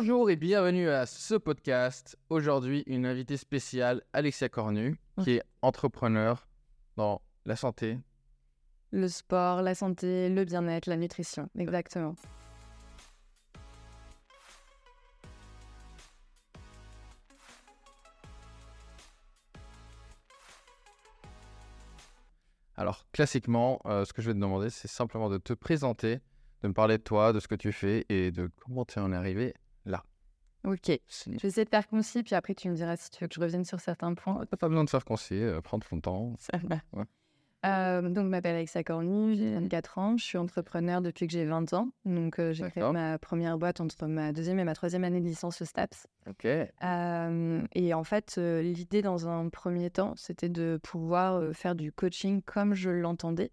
Bonjour et bienvenue à ce podcast. Aujourd'hui, une invitée spéciale, Alexia Cornu, qui est entrepreneur dans la santé. Le sport, la santé, le bien-être, la nutrition, exactement. Alors, classiquement, euh, ce que je vais te demander, c'est simplement de te présenter, de me parler de toi, de ce que tu fais et de comment tu en es arrivé. Ok, je vais essayer de faire concis, puis après tu me diras si tu veux que je revienne sur certains points. T'as pas besoin de faire concis, euh, prendre ton temps. Ça va. Euh, donc, je m'appelle Alexa Cornu, j'ai 24 ans, je suis entrepreneur depuis que j'ai 20 ans. Donc, euh, j'ai créé ma première boîte entre ma deuxième et ma troisième année de licence au STAPS. Ok. Euh, et en fait, l'idée dans un premier temps, c'était de pouvoir faire du coaching comme je l'entendais,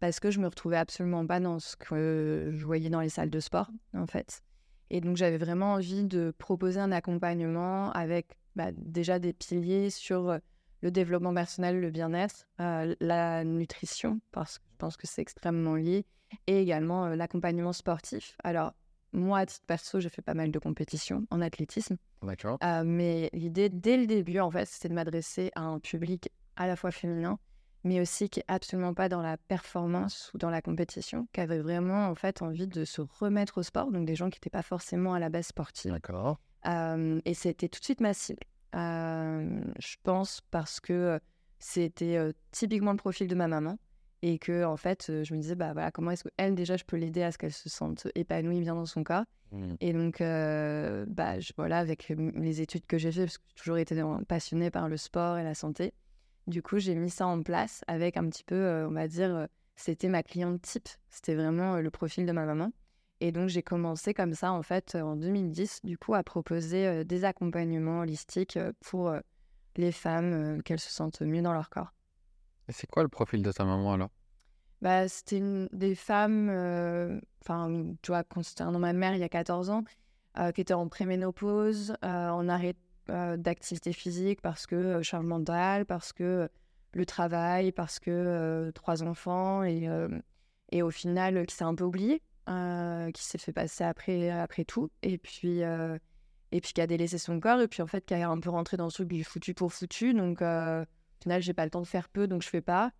parce que je me retrouvais absolument pas dans ce que je voyais dans les salles de sport, en fait. Et donc, j'avais vraiment envie de proposer un accompagnement avec bah, déjà des piliers sur euh, le développement personnel, le bien-être, euh, la nutrition, parce que je pense que c'est extrêmement lié, et également euh, l'accompagnement sportif. Alors, moi, à titre perso, j'ai fait pas mal de compétitions en athlétisme. D'accord. Euh, mais l'idée, dès le début, en fait, c'était de m'adresser à un public à la fois féminin, mais aussi qui est absolument pas dans la performance ou dans la compétition, qui avait vraiment, en fait, envie de se remettre au sport, donc des gens qui n'étaient pas forcément à la base sportive. D'accord. Euh, et c'était tout de suite ma cible. Euh, je pense parce que c'était euh, typiquement le profil de ma maman et que en fait je me disais bah voilà comment est-ce que elle déjà je peux l'aider à ce qu'elle se sente épanouie bien dans son corps Hmm. et donc bah je, voilà avec les études que j'ai fait parce que j'ai toujours été passionnée par le sport et la santé du coup j'ai mis ça en place avec un petit peu euh, on va dire euh, c'était ma cliente type. C'était vraiment euh, le profil de ma maman. Et donc j'ai commencé comme ça en fait euh, en 2010 du coup à proposer euh, des accompagnements holistiques euh, pour euh, les femmes euh, qu'elles se sentent mieux dans leur corps. Et c'est quoi le profil de ta maman alors? Bah, c'était une des femmes, euh, enfin, tu vois, concernant ma mère il y a 14 ans, euh, qui était en préménopause, euh, en arrêt euh, d'activité physique parce que euh, charge mentale, parce que euh, le travail, parce que euh, trois enfants, et, et au final, qui s'est un peu oubliée, euh, qui s'est fait passer après, après tout, et puis, et puis qui a délaissé son corps, et puis en fait, qui a un peu rentré dans le truc du foutu pour foutu, donc euh, au final, j'ai pas le temps de faire peu, donc je fais pas.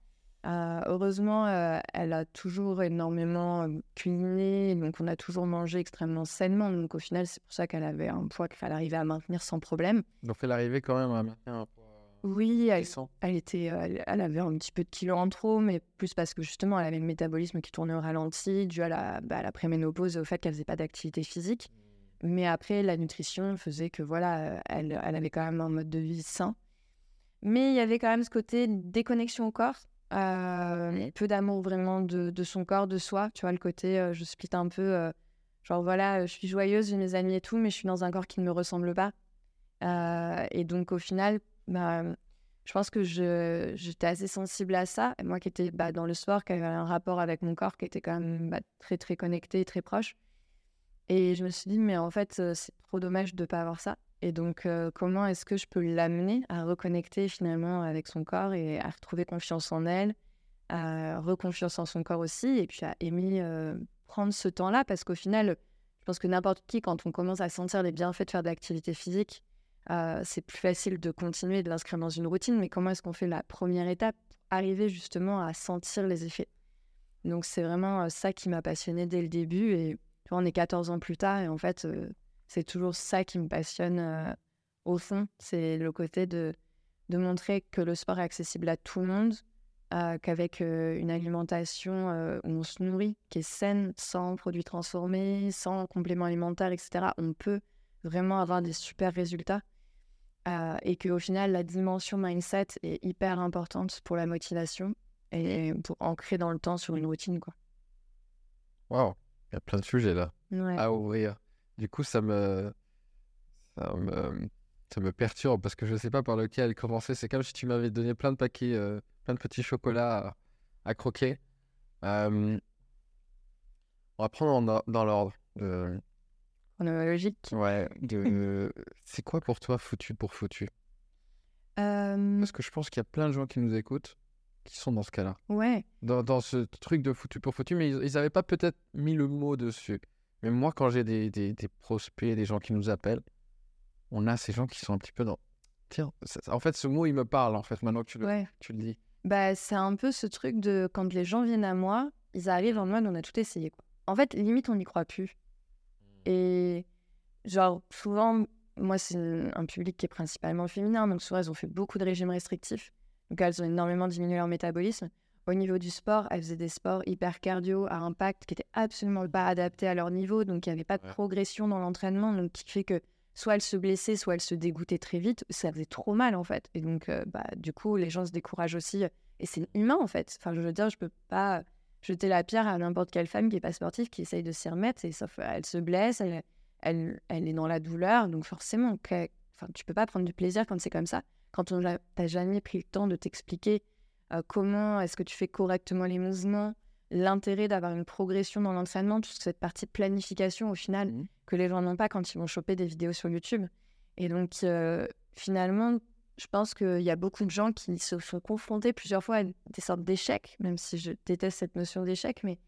Euh, heureusement, euh, elle a toujours énormément euh, cuisiné, donc on a toujours mangé extrêmement sainement. Donc au final, c'est pour ça qu'elle avait un poids qu'elle arrivait à maintenir sans problème. Donc, elle arrivait quand même à maintenir un poids Oui, elle, était, euh, elle, elle avait un petit peu de kilos en trop, mais plus parce que justement, elle avait le métabolisme qui tournait au ralenti, dû à la, bah, à la préménopause et au fait qu'elle faisait pas d'activité physique. Mais après, la nutrition faisait que voilà, elle, elle avait quand même un mode de vie sain. Mais il y avait quand même ce côté déconnexion au corps, euh, peu d'amour vraiment de, de son corps, de soi. Tu vois, le côté, euh, je split un peu, euh, genre voilà, je suis joyeuse, j'ai mes amis et tout, mais je suis dans un corps qui ne me ressemble pas. Et donc au final, bah, je pense que j'étais assez sensible à ça. Et moi qui étais bah, dans le sport, qui avait un rapport avec mon corps qui était quand même bah, très très connecté, très proche. Et je me suis dit, mais en fait, c'est trop dommage de ne pas avoir ça. Et donc, comment est-ce que je peux l'amener à reconnecter finalement avec son corps et à retrouver confiance en elle, à reconfiance en son corps aussi, et puis à aimer prendre ce temps-là, parce qu'au final, je pense que n'importe qui, quand on commence à sentir les bienfaits de faire de l'activité physique, c'est plus facile de continuer de l'inscrire dans une routine, mais comment est-ce qu'on fait la première étape pour arriver justement à sentir les effets? Donc c'est vraiment ça qui m'a passionnée dès le début, et on est 14 ans plus tard, et en fait, c'est toujours ça qui me passionne euh, au fond, c'est le côté de, de montrer que le sport est accessible à tout le monde, euh, qu'avec euh, une alimentation où on se nourrit, qui est saine, sans produits transformés, sans compléments alimentaires, etc., on peut vraiment avoir des super résultats. Et qu'au final, la dimension mindset est hyper importante pour la motivation et pour ancrer dans le temps sur une routine. Quoi. Waouh, il y a plein de sujets là Ouais. à ouvrir. Du coup, ça me, ça me, ça me perturbe parce que je ne sais pas par lequel commencer. C'est comme si tu m'avais donné plein de paquets, euh, plein de petits chocolats à, à croquer. Euh, on va prendre en or- dans l'ordre. Euh, Chronologique. ouais, c'est quoi pour toi foutu pour foutu? Euh, Parce que je pense qu'il y a plein de gens qui nous écoutent qui sont dans ce cas-là. ouais. Dans, dans ce truc de foutu pour foutu, mais ils n'avaient pas peut-être mis le mot dessus. Mais moi, quand j'ai des, des, des prospects, des gens qui nous appellent, on a ces gens qui sont un petit peu dans. Tiens, ça- en fait, ce mot, il me parle, en fait, maintenant que tu le, Ouais. tu le dis. Bah, c'est un peu ce truc de quand les gens viennent à moi, ils arrivent en mode on a tout essayé. Quoi. En fait, limite, on n'y croit plus. Et genre, souvent, moi, c'est un public qui est principalement féminin, donc souvent, elles ont fait beaucoup de régimes restrictifs. Donc, elles ont énormément diminué leur métabolisme. Au niveau du sport, elles faisaient des sports hyper cardio à impact qui étaient absolument pas adaptés à leur niveau, donc il n'y avait pas de Ouais. progression dans l'entraînement, donc qui fait que soit elles se blessaient, soit elles se dégoûtaient très vite. Ça faisait trop mal, en fait. Et donc, euh, bah, du coup, les gens se découragent aussi. Et c'est humain, en fait. Enfin, je veux dire, je peux pas jeter la pierre à n'importe quelle femme qui n'est pas sportive, qui essaye de s'y remettre. Et sauf, elle se blesse, elle, elle, elle est dans la douleur. Donc, forcément, que, enfin, tu peux pas prendre du plaisir quand c'est comme ça. Quand on t'a jamais pris le temps de t'expliquer euh, comment est-ce que tu fais correctement les mouvements, l'intérêt d'avoir une progression dans l'entraînement, toute cette partie de planification, au final, Mhm. que les gens n'ont pas quand ils vont choper des vidéos sur YouTube. Et donc, euh, finalement, je pense qu'il y a beaucoup de gens qui se sont confrontés plusieurs fois à des sortes d'échecs, même si je déteste cette notion d'échec, mais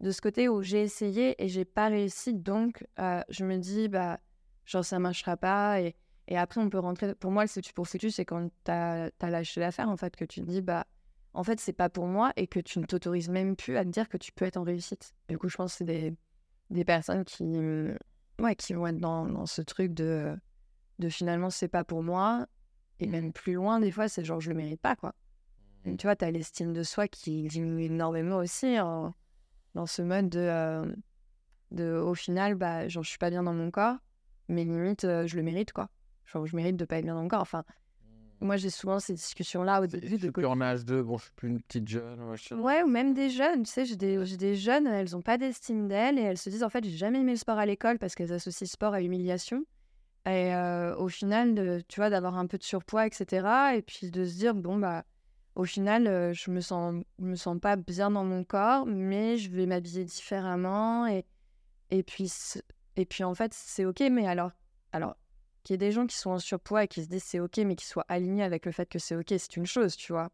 de ce côté où j'ai essayé et j'ai pas réussi, donc euh, je me dis, bah, genre, ça marchera pas. Et, et après, on peut rentrer. Pour moi, le foutu pour foutu, c'est quand tu as, lâché l'affaire, en fait, que tu te dis, bah, en fait, c'est pas pour moi et que tu ne t'autorises même plus à te dire que tu peux être en réussite. Du coup, je pense que c'est des, des personnes qui, ouais, qui vont être dans, dans ce truc de, de finalement, c'est pas pour moi. Et même plus loin, des fois, c'est genre, je le mérite pas, quoi. Et tu vois, tu as l'estime de soi qui diminue énormément aussi en- dans ce mode de, euh, de au final, bah, genre, je suis pas bien dans mon corps, mais limite, euh, je le mérite, quoi. Genre, je mérite de pas être bien dans mon corps. Enfin, moi, j'ai souvent ces discussions-là au début suis en âge de. Bon, je suis plus une petite jeune. pas. Ouais, ou même des jeunes, tu sais, j'ai des, j'ai des jeunes, elles n'ont pas d'estime d'elles et elles se disent en fait, j'ai jamais aimé le sport à l'école parce qu'elles associent sport à humiliation. Et euh, au final, de, tu vois, d'avoir un peu de surpoids, etc. Et puis de se dire, bon, bah, au final, euh, je me sens, je me sens pas bien dans mon corps, mais je vais m'habiller différemment. Et, et, puis, et puis, en fait, c'est OK, mais alors, alors qu'il y ait des gens qui sont en surpoids et qui se disent c'est OK, mais qui soient alignés avec le fait que c'est OK, c'est une chose, tu vois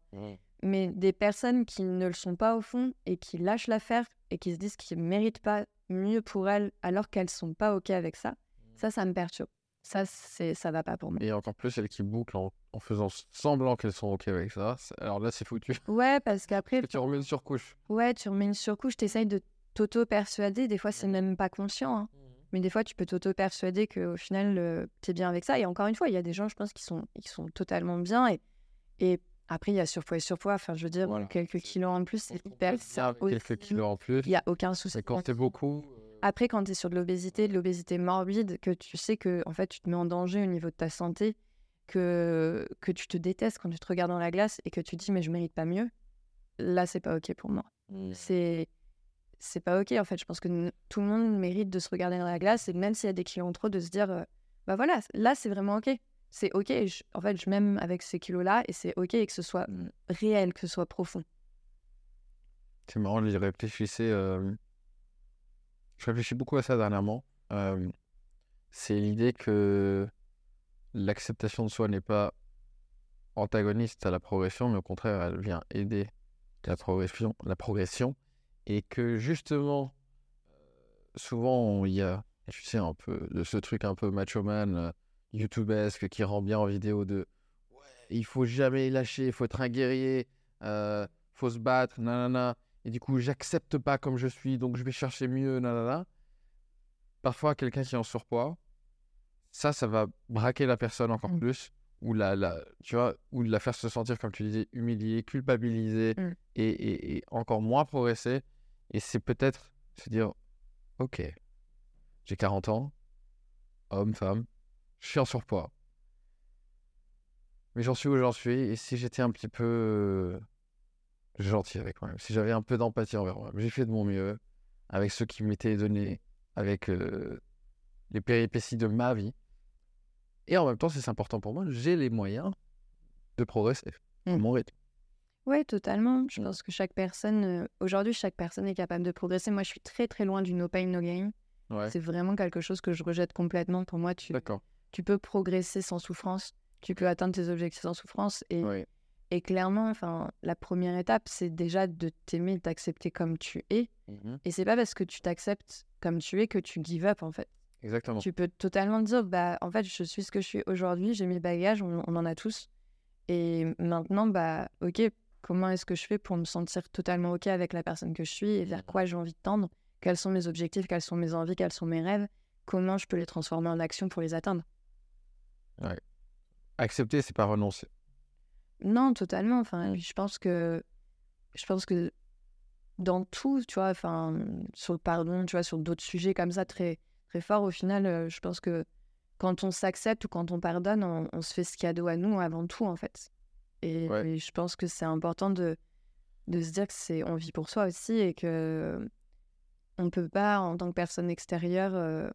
mais des personnes qui ne le sont pas au fond et qui lâchent l'affaire et qui se disent qu'ils ne méritent pas mieux pour elles alors qu'elles sont pas OK avec ça, ça, ça me perturbe. Ça, c'est, ça va pas pour moi. Et encore plus celles qui bouclent en, en faisant semblant qu'elles sont OK avec ça. Alors là, c'est foutu. Ouais, parce qu'après, tu remets une surcouche. ouais, tu remets une surcouche, tu essayes de t'auto-persuader. Des fois, c'est même pas conscient. hein. Mais des fois, tu peux t'auto-persuader qu'au final, tu es bien avec ça. Et encore une fois, il y a des gens, je pense, qui sont, qui sont totalement bien. Et, et après, il y a surpoids et surpoids. Enfin, je veux dire, Voilà. quelques C'est- kilos en plus, On c'est hyper avec quelques aussi. kilos en plus. Il n'y a aucun souci. Mais quand beaucoup. euh, Après, quand tu es sur de l'obésité, de l'obésité morbide, que tu sais que en fait, tu te mets en danger au niveau de ta santé, que, que tu te détestes quand tu te regardes dans la glace et que tu te dis mais je mérite pas mieux, là, c'est pas OK pour moi. C'est c'est pas OK en fait. Je pense que tout le monde mérite de se regarder dans la glace et même s'il y a des en trop, de se dire euh, bah voilà, là, c'est vraiment OK. C'est OK. en fait, je m'aime avec ces kilos-là et c'est OK et que ce soit mm, réel, que ce soit profond. C'est marrant, j'y réfléchissais. euh, Je réfléchis beaucoup à ça dernièrement. Euh, C'est l'idée que l'acceptation de soi n'est pas antagoniste à la progression, mais au contraire, elle vient aider la progression, la progression. Et que justement, souvent, il y a, tu sais, un peu de ce truc un peu macho man, euh, youtubesque, qui rend bien en vidéo de ouais, il faut jamais lâcher, il faut être un guerrier, euh, faut se battre, nanana. Et du coup, j'accepte pas comme je suis, donc je vais chercher mieux, nanana. Parfois, quelqu'un qui est en surpoids, ça, ça va braquer la personne encore Mm. plus, ou la, la, tu vois, ou la faire se sentir, comme tu disais, humiliée, culpabilisée, Mm. et, et- et encore moins progresser. Et c'est peut-être se dire, ok, j'ai 40 ans, homme, femme, je suis en surpoids. Mais j'en suis où j'en suis, et si j'étais un petit peu euh, gentil avec moi-même, si j'avais un peu d'empathie envers moi, j'ai fait de mon mieux avec ce qui m'était donné, avec euh, les péripéties de ma vie. Et en même temps, c'est important pour moi, j'ai les moyens de progresser à Mm. mon rythme. Ouais, totalement. Je Mm. pense que chaque personne, euh, aujourd'hui, chaque personne est capable de progresser. Moi, je suis très très loin du no pain, no gain. Ouais, C'est vraiment quelque chose que je rejette complètement. Pour moi, tu, peux progresser sans souffrance. Tu peux atteindre tes objectifs sans souffrance. Et, Oui. Et clairement, enfin, la première étape, c'est déjà de t'aimer, de t'accepter comme tu es. Mhm. Et c'est pas parce que tu t'acceptes comme tu es que tu give up, en fait. Exactement. Tu peux totalement te dire, bah, en fait, je suis ce que je suis aujourd'hui, j'ai mes bagages, on, on en a tous. Et maintenant, bah, ok, comment est-ce que je fais pour me sentir totalement ok avec la personne que je suis et vers quoi j'ai envie de tendre? Quels sont mes objectifs? Quelles sont mes envies? Quels sont mes rêves? Comment je peux les transformer en action pour les atteindre? Accepter, c'est pas renoncer. Non, totalement. Enfin, je pense que je pense que dans tout, tu vois, enfin, sur le pardon, tu vois, sur d'autres sujets comme ça très très forts, au final, euh, je pense que quand on s'accepte ou quand on pardonne, on, on se fait ce cadeau à nous avant tout, en fait. Et, Ouais. et je pense que c'est important de de se dire que c'est on vit pour soi aussi et que on peut pas en tant que personne extérieure euh,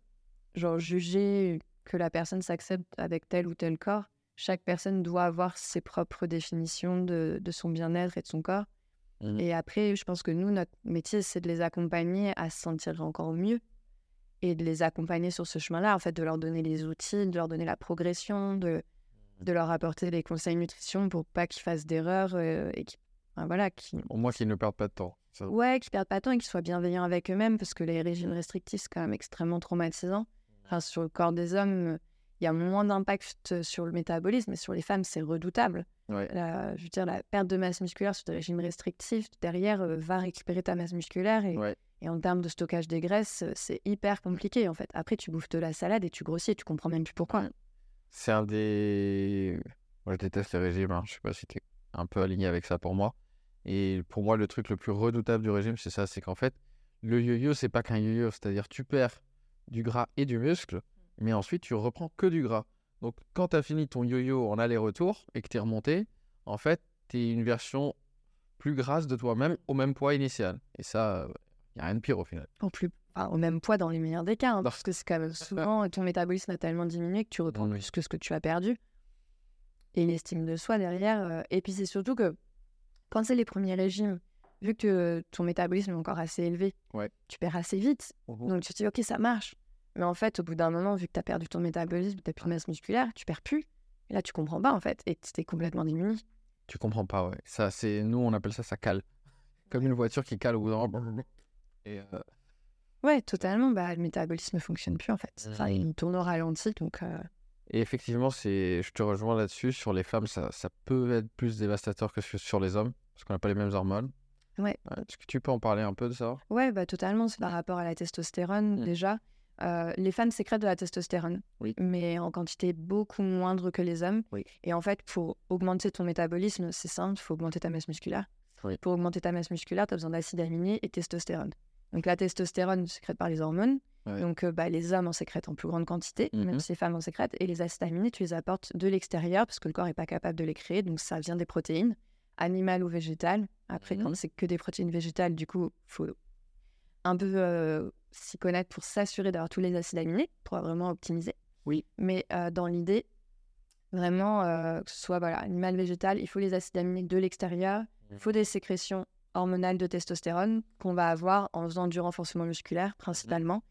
genre juger que la personne s'accepte avec tel ou tel corps chaque personne doit avoir ses propres définitions de, de son bien-être et de son corps Mhm. et après je pense que nous notre métier c'est de les accompagner à se sentir encore mieux et de les accompagner sur ce chemin-là en fait de leur donner les outils de leur donner la progression de de leur apporter les conseils nutrition pour pas qu'ils fassent d'erreurs euh, et qu'ils enfin, voilà qu'ils Au moins qu'ils ne perdent pas de temps. Ça- Ouais, qu'ils perdent pas de temps et qu'ils soient bienveillants avec eux-mêmes, parce que les régimes restrictifs, c'est quand même extrêmement traumatisant. Enfin, sur le corps des hommes, il y a moins d'impact sur le métabolisme, mais sur les femmes, c'est redoutable. Ouais. La- je veux dire, la perte de masse musculaire sur des régimes restrictifs, derrière, euh, va récupérer ta masse musculaire. Et, Ouais. Et en termes de stockage des graisses, euh, c'est hyper compliqué, en fait. Après, tu bouffes de la salade et tu grossis et tu comprends même plus pourquoi. C'est un des. Moi, je déteste les régimes. hein. Je sais pas si tu es un peu aligné avec ça pour moi. Et pour moi, le truc le plus redoutable du régime, c'est ça c'est qu'en fait, le yo-yo, c'est pas qu'un yo-yo. C'est-à-dire, tu perds du gras et du muscle, mais ensuite, tu reprends que du gras. Donc, quand tu as fini ton yo-yo en aller-retour et que tu es remonté, en fait, tu es une version plus grasse de toi-même au même poids initial. Et ça, il n'y a rien de pire au final. Au, plus, enfin, au même poids dans les meilleurs des cas, hein, parce que c'est quand même souvent ton métabolisme a tellement diminué que tu reprends plus que ce que tu as perdu. Et l'estime de soi derrière. euh, et puis c'est surtout que quand c'est les premiers régimes, vu que ton métabolisme est encore assez élevé, Ouais. tu perds assez vite. Mhm. Donc tu te dis, ok, ça marche. Mais en fait, au bout d'un moment, vu que tu as perdu ton métabolisme, tu n'as plus de masse musculaire, tu perds plus. Et là, tu comprends pas en fait. Et tu es complètement diminué. Tu comprends pas, ouais. Ça, c'est... Nous, on appelle ça, ça cale. Comme une voiture qui cale au bout d'un moment. Et euh, Ouais, totalement. Bah, le métabolisme ne fonctionne plus en fait. Enfin, Mhm. il tourne au ralenti. Donc. euh, Et effectivement, je te rejoins là-dessus. Sur les femmes, ça, ça peut être plus dévastateur que sur les hommes, parce qu'on n'a pas les mêmes hormones. Ouais. Est-ce que tu peux en parler un peu de ça? Ouais, bah, totalement. C'est par rapport à la testostérone, Mm. déjà. Euh, les femmes sécrètent de la testostérone, Oui. mais en quantité beaucoup moindre que les hommes. Oui. Et en fait, pour augmenter ton métabolisme, c'est simple, il faut augmenter ta masse musculaire. Oui. Pour augmenter ta masse musculaire, tu as besoin d'acides aminés et testostérone. Donc la testostérone sécrète par les hormones. Ouais. Donc euh, bah, les hommes en sécrètent en plus grande quantité, Mhm. même si les femmes en sécrètent. Et les acides aminés, tu les apportes de l'extérieur parce que le corps n'est pas capable de les créer. Donc ça vient des protéines, animales ou végétales. Après, Mhm. quand c'est que des protéines végétales, du coup, faut un peu euh, s'y connaître pour s'assurer d'avoir tous les acides aminés pour vraiment optimiser. Oui. Mais euh, dans l'idée, vraiment, que ce soit voilà, animal, végétal, il faut les acides aminés de l'extérieur. Il faut des sécrétions hormonales de testostérone qu'on va avoir en faisant du renforcement musculaire principalement.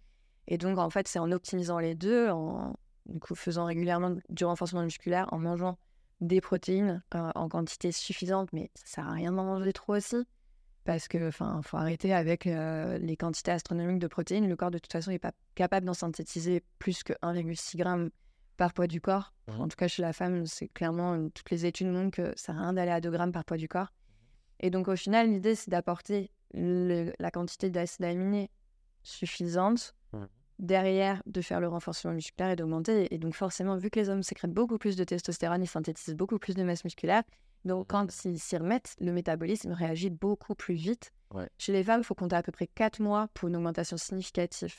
Et donc, en fait, c'est en optimisant les deux, en du coup, faisant régulièrement du renforcement musculaire, en mangeant des protéines euh, en quantité suffisante, mais ça sert à rien d'en manger trop aussi. Parce que, enfin, faut arrêter avec euh, les quantités astronomiques de protéines. Le corps, de toute façon, n'est pas capable d'en synthétiser plus que 1,6 g par poids du corps. Mhm. En tout cas, chez la femme, c'est clairement, toutes les études montrent que ça sert à rien d'aller à 2 grammes par poids du corps. Et donc, au final, l'idée, c'est d'apporter la quantité d'acides aminés suffisante. Mhm. Derrière, de faire le renforcement musculaire et d'augmenter. Et donc, forcément, vu que les hommes sécrètent beaucoup plus de testostérone, ils synthétisent beaucoup plus de masse musculaire. Donc, Mhm. quand ils s'y remettent, le métabolisme réagit beaucoup plus vite. Ouais. Chez les femmes, il faut compter à peu près 4 mois pour une augmentation significative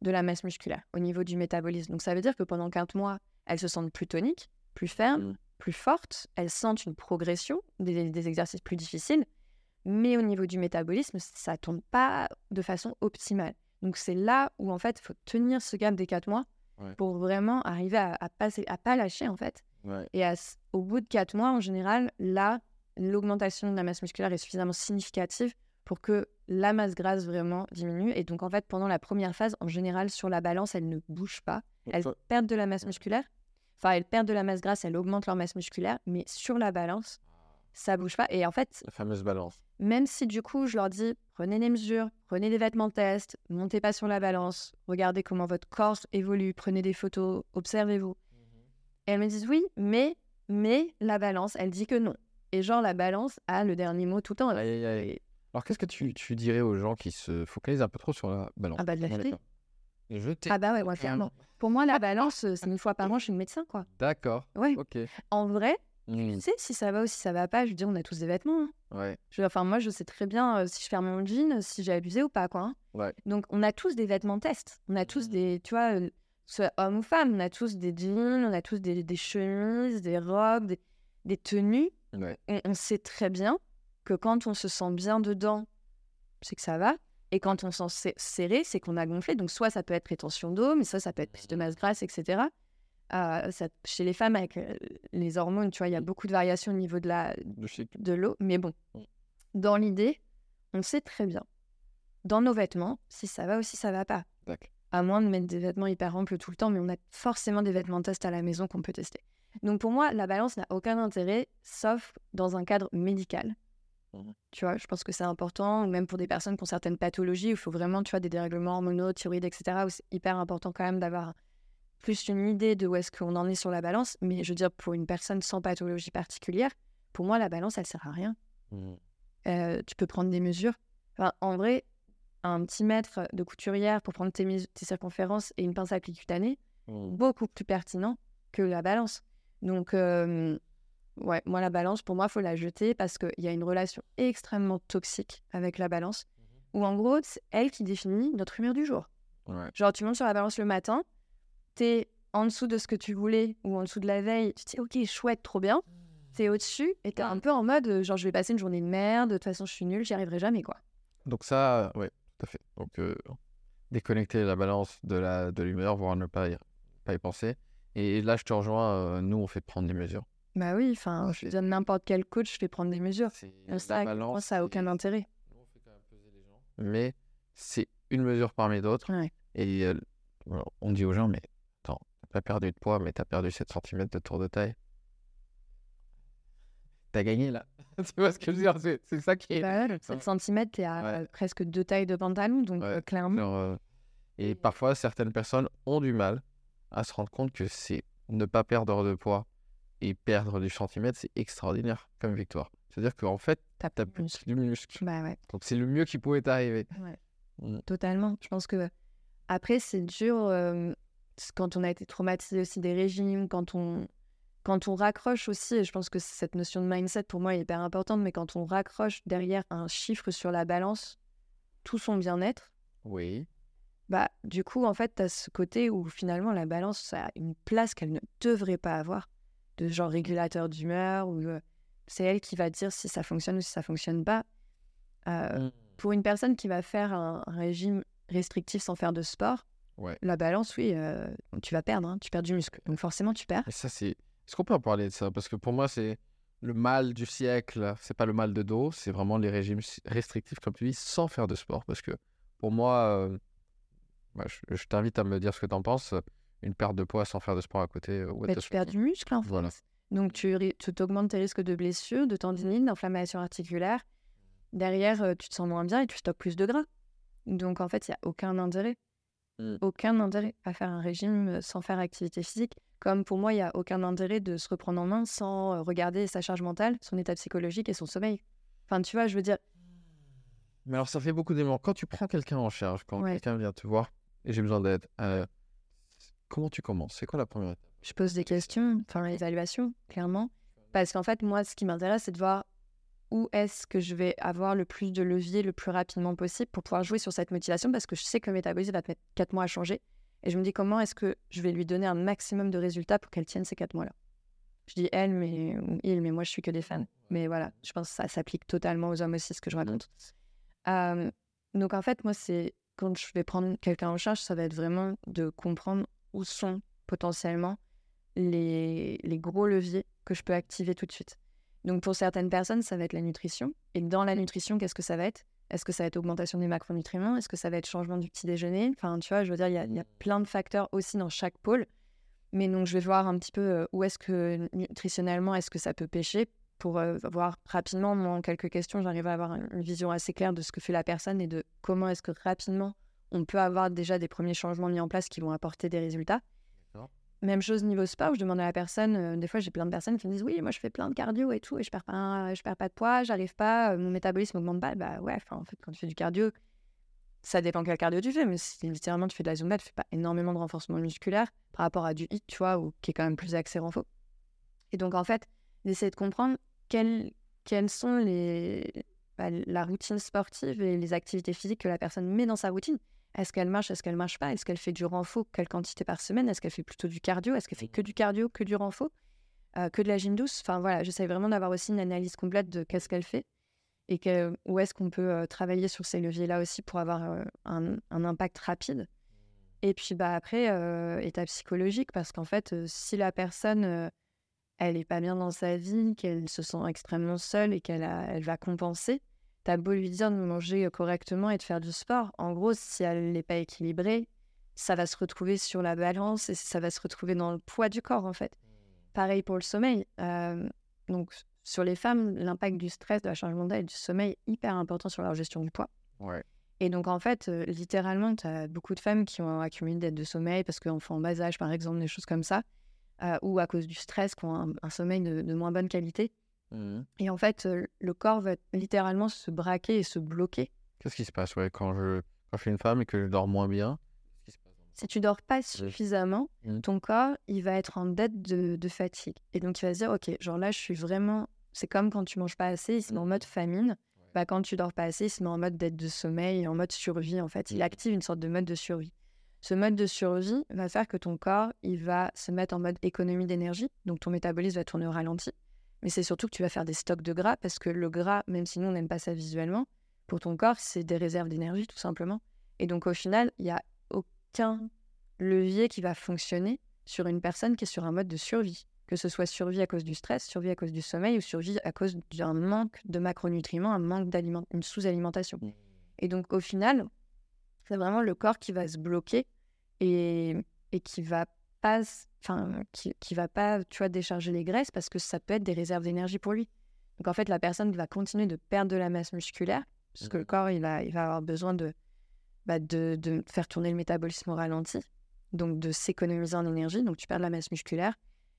de la masse musculaire au niveau du métabolisme. Donc, ça veut dire que pendant 4 mois, elles se sentent plus toniques, plus fermes, Mhm. Plus fortes. Elles sentent une progression, des, des exercices plus difficiles. Mais au niveau du métabolisme, ça ne tourne pas de façon optimale. Donc, c'est là où, en fait, il faut tenir ce gap des 4 mois Ouais. pour vraiment arriver à, à passer, à pas lâcher, en fait. Ouais. Et à au bout de 4 mois, en général, là, l'augmentation de la masse musculaire est suffisamment significative pour que la masse grasse vraiment diminue. Et donc, en fait, pendant la première phase, en général, sur la balance, elles ne bougent pas. Elles Toi- perdent de la masse musculaire. Enfin, elles perdent de la masse grasse, elles augmentent leur masse musculaire. Mais sur la balance, ça bouge pas. Et en fait, La fameuse balance. même si du coup, je leur dis, prenez les mesures, prenez des vêtements test, montez pas sur la balance, regardez comment votre corps évolue, prenez des photos, observez-vous. Et elles me disent oui, mais, mais la balance, elle dit que non. Et genre, la balance a le dernier mot tout le temps. Aïe, aïe, aïe. Et- Alors, qu'est-ce que tu, tu dirais aux gens qui se focalisent un peu trop sur la balance? Ah bah de la jeter. Et. Ah bah ouais, ouais, clairement. Pour moi, la balance, euh, c'est une fois par an chez le médecin, quoi. D'accord. Ouais. Ok. En vrai, Mm. tu sais, si ça va ou si ça va pas, je veux dire, on a tous des vêtements. hein. Ouais. Je, enfin, moi, je sais très bien euh, si je ferme mon jean, si j'ai abusé ou pas, quoi. hein. Ouais. Donc, on a tous des vêtements test. On a tous Mhm. des, tu vois, euh, soit homme ou femme, on a tous des jeans, on a tous des, des chemises, des robes, des, des tenues. Ouais. On, on sait très bien que quand on se sent bien dedans, c'est que ça va. Et quand on se sent serré, c'est qu'on a gonflé. Donc, soit ça peut être rétention d'eau, mais ça, ça peut être prise de masse grasse, etc. Euh, ça- chez les femmes, avec euh, les hormones, tu vois, il y a beaucoup de variations au niveau de la, De l'eau. Mais bon, Mm. dans l'idée, on sait très bien, dans nos vêtements, si ça va ou si ça va pas. À moins de mettre des vêtements hyper amples tout le temps, mais on a forcément des vêtements test à la maison qu'on peut tester. Donc pour moi, la balance n'a aucun intérêt, sauf dans un cadre médical. Mhm. Tu vois, je pense que c'est important, même pour des personnes qui ont certaines pathologies, où il faut vraiment, tu vois, des dérèglements hormonaux, thyroïdes, etc., où c'est hyper important quand même d'avoir plus une idée de où est-ce qu'on en est sur la balance. Mais je veux dire, pour une personne sans pathologie particulière, pour moi, la balance, elle sert à rien. Mm. Euh, tu peux prendre des mesures. Enfin, en vrai, un petit mètre de couturière pour prendre tes, tes circonférences et une pince à pli cutanée, Mm. beaucoup plus pertinent que la balance. Donc, euh, ouais, moi, la balance, pour moi, il faut la jeter parce qu'il y a une relation extrêmement toxique avec la balance, où en gros, c'est elle qui définit notre humeur du jour. Ouais. Genre, tu montes sur la balance le matin, t'es en dessous de ce que tu voulais ou en dessous de la veille, tu te dis, ok, chouette, trop bien. T'es au-dessus et t'es un peu en mode, genre, je vais passer une journée de merde, de toute façon, je suis nulle, j'y arriverai jamais, quoi. Donc ça, ouais, tout à fait. Donc euh, déconnecter la balance de la de l'humeur, voire ne pas y, pas y penser. Et là, je te rejoins. euh, nous, on fait prendre des mesures. Bah oui, enfin, je dire, n'importe quel coach fait prendre des mesures. C'est Ça, moi, ça a aucun intérêt. Mais c'est une mesure parmi d'autres. Ouais. Et euh, on dit aux gens, mais attends, t'as pas perdu de poids, mais t'as perdu 7 cm de tour de taille. T'as gagné là. tu vois ce que je veux dire? C'est ça qui est. Bah ouais, 7 cm, t'es à Ouais. euh, presque deux tailles de pantalon, donc Ouais, euh, clairement. Et parfois, certaines personnes ont du mal à se rendre compte que c'est ne pas perdre de poids et perdre du centimètre, c'est extraordinaire comme victoire. C'est-à-dire qu'en fait, T'as t'as plus de muscle. Bah ouais, Donc c'est le mieux qui pouvait t'arriver. Mm. totalement. Je pense que après, c'est dur euh, quand on a été traumatisé aussi des régimes, quand on, quand on raccroche aussi, et je pense que cette notion de mindset pour moi est hyper importante, mais quand on raccroche derrière un chiffre sur la balance, tout son bien-être, Oui. bah du coup, en fait, t'as ce côté où finalement la balance, ça a une place qu'elle ne devrait pas avoir, de genre régulateur d'humeur, ou euh, c'est elle qui va dire si ça fonctionne ou si ça fonctionne pas. Euh, pour une personne qui va faire un, un régime restrictif sans faire de sport, Ouais. la balance, oui, euh, tu vas perdre, hein, tu perds du muscle. Donc forcément, tu perds. Et ça, c'est. Est-ce qu'on peut en parler de ça? Parce que pour moi, c'est le mal du siècle. C'est pas le mal de dos, c'est vraiment les régimes restrictifs, comme tu dis, sans faire de sport. Parce que pour moi, euh, bah, je, je t'invite à me dire ce que tu en penses. Une perte de poids sans faire de sport à côté. euh, Bah, tu perds du muscle, en fait. Voilà. Donc tu tu t'augmentes tes risques de blessures, de tendinite, d'inflammation articulaire. Derrière, euh, tu te sens moins bien et tu stockes plus de gras. Donc en fait, il n'y a aucun intérêt. Mm. Aucun intérêt à faire un régime euh, sans faire activité physique. Comme pour moi, il n'y a aucun intérêt de se reprendre en main sans regarder sa charge mentale, son état psychologique et son sommeil. Enfin, tu vois, je veux dire, Mais alors, ça fait beaucoup d'éléments. Quand tu prends quelqu'un en charge, quand Ouais. quelqu'un vient te voir et j'ai besoin d'aide, euh, comment tu commences? C'est quoi la première étape? Je pose des questions, enfin l'évaluation, clairement. Parce qu'en fait, moi, ce qui m'intéresse, c'est de voir où est-ce que je vais avoir le plus de levier le plus rapidement possible pour pouvoir jouer sur cette motivation, parce que je sais que le métabolisme va te mettre 4 mois à changer. Et je me dis comment est-ce que je vais lui donner un maximum de résultats pour qu'elle tienne ces 4 mois-là? Je dis elle, mais il, mais moi, je suis que des fans. Mais voilà, je pense que ça s'applique totalement aux hommes aussi, ce que je raconte. Euh, donc en fait, moi, c'est quand je vais prendre quelqu'un en charge, ça va être vraiment de comprendre où sont potentiellement les, les gros leviers que je peux activer tout de suite. Donc pour certaines personnes, ça va être la nutrition. Et dans la nutrition, qu'est-ce que ça va être? Est-ce que ça va être augmentation des macronutriments? Est-ce que ça va être changement du petit déjeuner? Enfin, tu vois, je veux dire, il y a, y a plein de facteurs aussi dans chaque pôle. Mais donc, je vais voir un petit peu euh, où est-ce que nutritionnellement, est-ce que ça peut pêcher pour euh, voir rapidement, moi, en quelques questions, j'arrive à avoir une vision assez claire de ce que fait la personne et de comment est-ce que rapidement on peut avoir déjà des premiers changements mis en place qui vont apporter des résultats. Même chose niveau sport, je demande à la personne, euh, des fois j'ai plein de personnes qui me disent oui, moi je fais plein de cardio et tout, et je perds pas, je perds pas de poids, j'arrive pas, mon métabolisme augmente pas. Bah ouais, en fait, quand tu fais du cardio, ça dépend quel cardio tu fais, mais si littéralement tu fais de la zumba, tu fais pas énormément de renforcement musculaire par rapport à du hit, tu vois, ou qui est quand même plus axé renfort. Et donc en fait, d'essayer de comprendre quelles, quelles sont les, bah, la routine sportive et les activités physiques que la personne met dans sa routine. Est-ce qu'elle marche, est-ce qu'elle marche pas? Est-ce qu'elle fait du renfort Quelle quantité par semaine? Est-ce qu'elle fait plutôt du cardio? Est-ce qu'elle fait que du cardio, que du renfort euh, Que de la gym douce? Enfin voilà, j'essaie vraiment d'avoir aussi une analyse complète de qu'est-ce qu'elle fait et que, où est-ce qu'on peut euh, travailler sur ces leviers-là aussi pour avoir euh, un, un, impact rapide. Et puis bah, après, état psychologique, parce qu'en fait, si la personne, elle est pas bien dans sa vie, qu'elle se sent extrêmement seule et qu'elle elle va compenser, t'as beau lui dire de manger correctement et de faire du sport, en gros, si elle n'est pas équilibrée, ça va se retrouver sur la balance et ça va se retrouver dans le poids du corps, en fait. Pareil pour le sommeil. donc, sur les femmes, l'impact du stress, de la charge mentale et du sommeil est hyper important sur leur gestion du poids. Et donc, en fait, littéralement, tu as beaucoup de femmes qui ont accumulé des dettes de sommeil parce qu'en font en bas âge, par exemple, des choses comme ça, ou à cause du stress, qui ont un, sommeil de, moins bonne qualité. Mmh. Et en fait, le corps va littéralement se braquer et se bloquer. Qu'est-ce qui se passe ouais, quand, je, quand je suis une femme et que je dors moins bien? Si tu dors pas suffisamment, mmh. ton corps, il va être en dette de, de, fatigue. Et donc, il va se dire, OK, genre là, je suis vraiment... C'est comme quand tu manges pas assez, il se met en mode famine. Bah, quand tu dors pas assez, il se met en mode dette de sommeil, en mode survie, en fait. Il mmh. active une sorte de mode de survie. Ce mode de survie va faire que ton corps, il va se mettre en mode économie d'énergie. Donc, ton métabolisme va tourner au ralenti mais c'est surtout que tu vas faire des stocks de gras parce que le gras, même si nous on n'aime pas ça visuellement, pour ton corps, c'est des réserves d'énergie tout simplement. Et donc au final, il n'y a aucun levier qui va fonctionner sur une personne qui est sur un mode de survie, que ce soit survie à cause du stress, survie à cause du sommeil ou survie à cause d'un manque de macronutriments, un manque d'aliment, une sous-alimentation. Mmh. Et donc au final, c'est vraiment le corps qui va se bloquer et, et qui va pas, enfin, qui, qui va pas, tu vois, décharger les graisses parce que ça peut être des réserves d'énergie pour lui. Donc en fait, la personne va continuer de perdre de la masse musculaire parce que le corps, il va, il va avoir besoin de, bah, de, de faire tourner le métabolisme au ralenti, donc de s'économiser en énergie. Donc tu perds de la masse musculaire.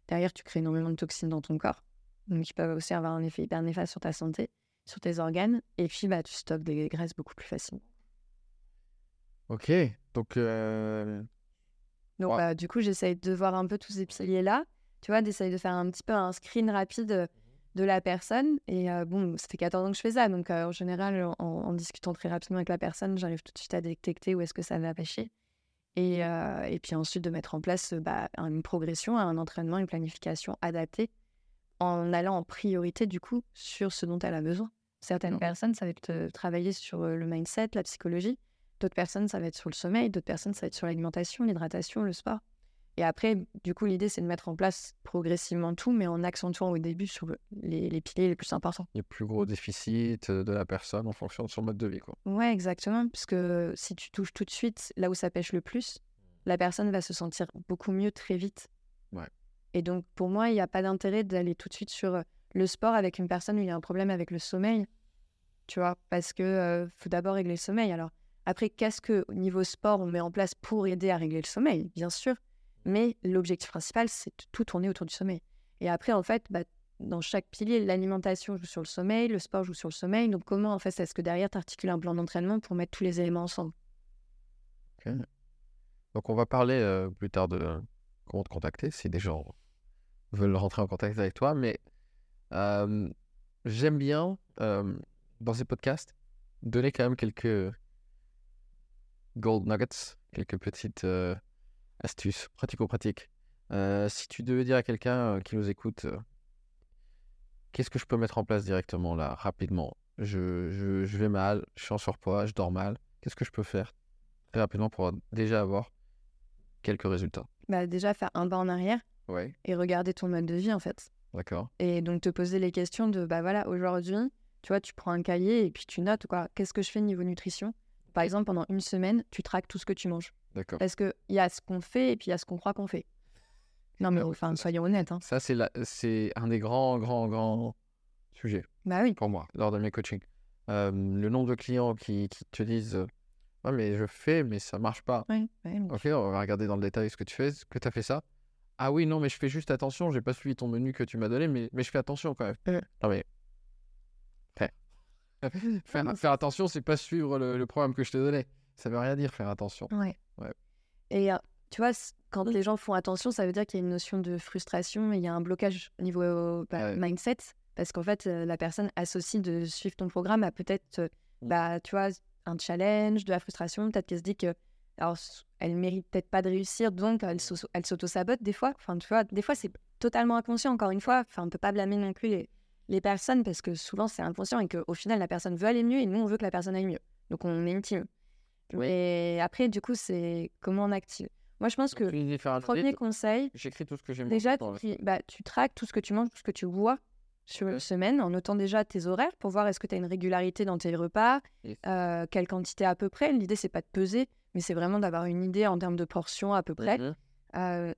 Derrière, tu crées énormément de toxines dans ton corps, donc qui peuvent aussi avoir un effet hyper néfaste sur ta santé, sur tes organes. Et puis, bah, tu stockes des graisses beaucoup plus facilement. Ok, donc euh, donc, bah, du coup, j'essaye de voir un peu tous ces piliers-là, tu vois, d'essayer de faire un petit peu un screen rapide mmh de la personne. Et bon, ça fait 14 ans que je fais ça, donc en général, en, discutant très rapidement avec la personne, j'arrive tout de suite à détecter où est-ce que ça va pêcher. Et, et, puis ensuite, de mettre en place bah, une progression, un entraînement, une planification adaptée en allant en priorité, du coup, sur ce dont elle a besoin. Certaines mmh. personnes, ça va être travailler sur le mindset, la psychologie. D'autres personnes, ça va être sur le sommeil, d'autres personnes, ça va être sur l'alimentation, l'hydratation, le sport. Et après, du coup, l'idée, c'est de mettre en place progressivement tout, mais en accentuant au début sur les, piliers les plus importants. Les plus gros déficits euh, de la personne en fonction de son mode de vie. Quoi. Ouais, exactement. Puisque si tu touches tout de suite là où ça pêche le plus, la personne va se sentir beaucoup mieux très vite. Ouais. Et donc, pour moi, il n'y a pas d'intérêt d'aller tout de suite sur euh, le sport avec une personne où il y a un problème avec le sommeil. Tu vois, parce que euh, faut d'abord régler le sommeil. Alors, après, qu'est-ce que au niveau sport on met en place pour aider à régler le sommeil? Bien sûr, mais l'objectif principal, c'est de tout tourner autour du sommeil. Et après, en fait, bah, dans chaque pilier, l'alimentation joue sur le sommeil, le sport joue sur le sommeil. Donc, comment, en fait, est-ce que derrière, tu articules un plan d'entraînement pour mettre tous les éléments ensemble? Donc, on va parler euh, plus tard de comment te contacter si des gens veulent rentrer en contact avec toi. Mais euh, j'aime bien, euh, dans ces podcasts, donner quand même quelques gold nuggets, quelques petites euh, astuces pratico-pratiques. Euh, si tu devais dire à quelqu'un euh, qui nous écoute, qu'est-ce que je peux mettre en place directement là, rapidement? Je, je, je, vais mal, je suis en surpoids, je dors mal. Qu'est-ce que je peux faire très rapidement pour déjà avoir quelques résultats? Bah Déjà faire un pas en arrière ouais. et regarder ton mode de vie en fait. D'accord. Et donc te poser les questions de, bah voilà, aujourd'hui, tu vois, tu prends un cahier et puis tu notes quoi. Qu'est-ce que je fais niveau nutrition? Par exemple, pendant une semaine, tu traques tout ce que tu manges. D'accord. Parce qu'il y a ce qu'on fait et puis il y a ce qu'on croit qu'on fait. Non, mais enfin, soyons honnêtes. Hein. Ça, c'est, la... c'est un des grands, grands, grands sujet Bah oui. pour moi lors de mes coachings. Euh, le nombre de clients qui, qui te disent euh, Ouais, mais je fais, mais ça marche pas. Ok, on va regarder dans le détail ce que tu fais, ce que tu as fait ça. Ah oui, non, mais je fais juste attention, j'ai pas suivi ton menu que tu m'as donné, mais, mais je fais attention quand même. Ouais. Non, mais. Faire, faire attention, c'est pas suivre le, le programme que je t'ai donné. Ça veut rien dire, faire attention. Ouais. Ouais. Et euh, tu vois, quand les gens font attention, ça veut dire qu'il y a une notion de frustration et il y a un blocage au niveau bah, Ouais. mindset. Parce qu'en fait, euh, la personne associe de suivre ton programme à peut-être, euh, Mm. bah, tu vois, un challenge, de la frustration. Peut-être qu'elle se dit que, alors, elle mérite peut-être pas de réussir, donc elle s'auto- elle s'auto-sabote des fois. Enfin, tu vois, des fois, c'est totalement inconscient, encore une fois. Enfin, on peut pas blâmer non plus les, les personnes parce que souvent, c'est inconscient et qu'au final, la personne veut aller mieux et nous, on veut que la personne aille mieux. Donc, on est intime. Et après, du coup, c'est comment on active. Moi, je pense que un premier conseil, J'écris tout ce que j'ai déjà, tu, bah, tu traques tout ce que tu manges, tout ce que tu bois sur une semaine, en notant déjà tes horaires pour voir est-ce que tu as une régularité dans tes repas, Yes. euh, quelle quantité à peu près. L'idée, c'est pas de peser, mais c'est vraiment d'avoir une idée en termes de portions à peu près. Mhm. Euh,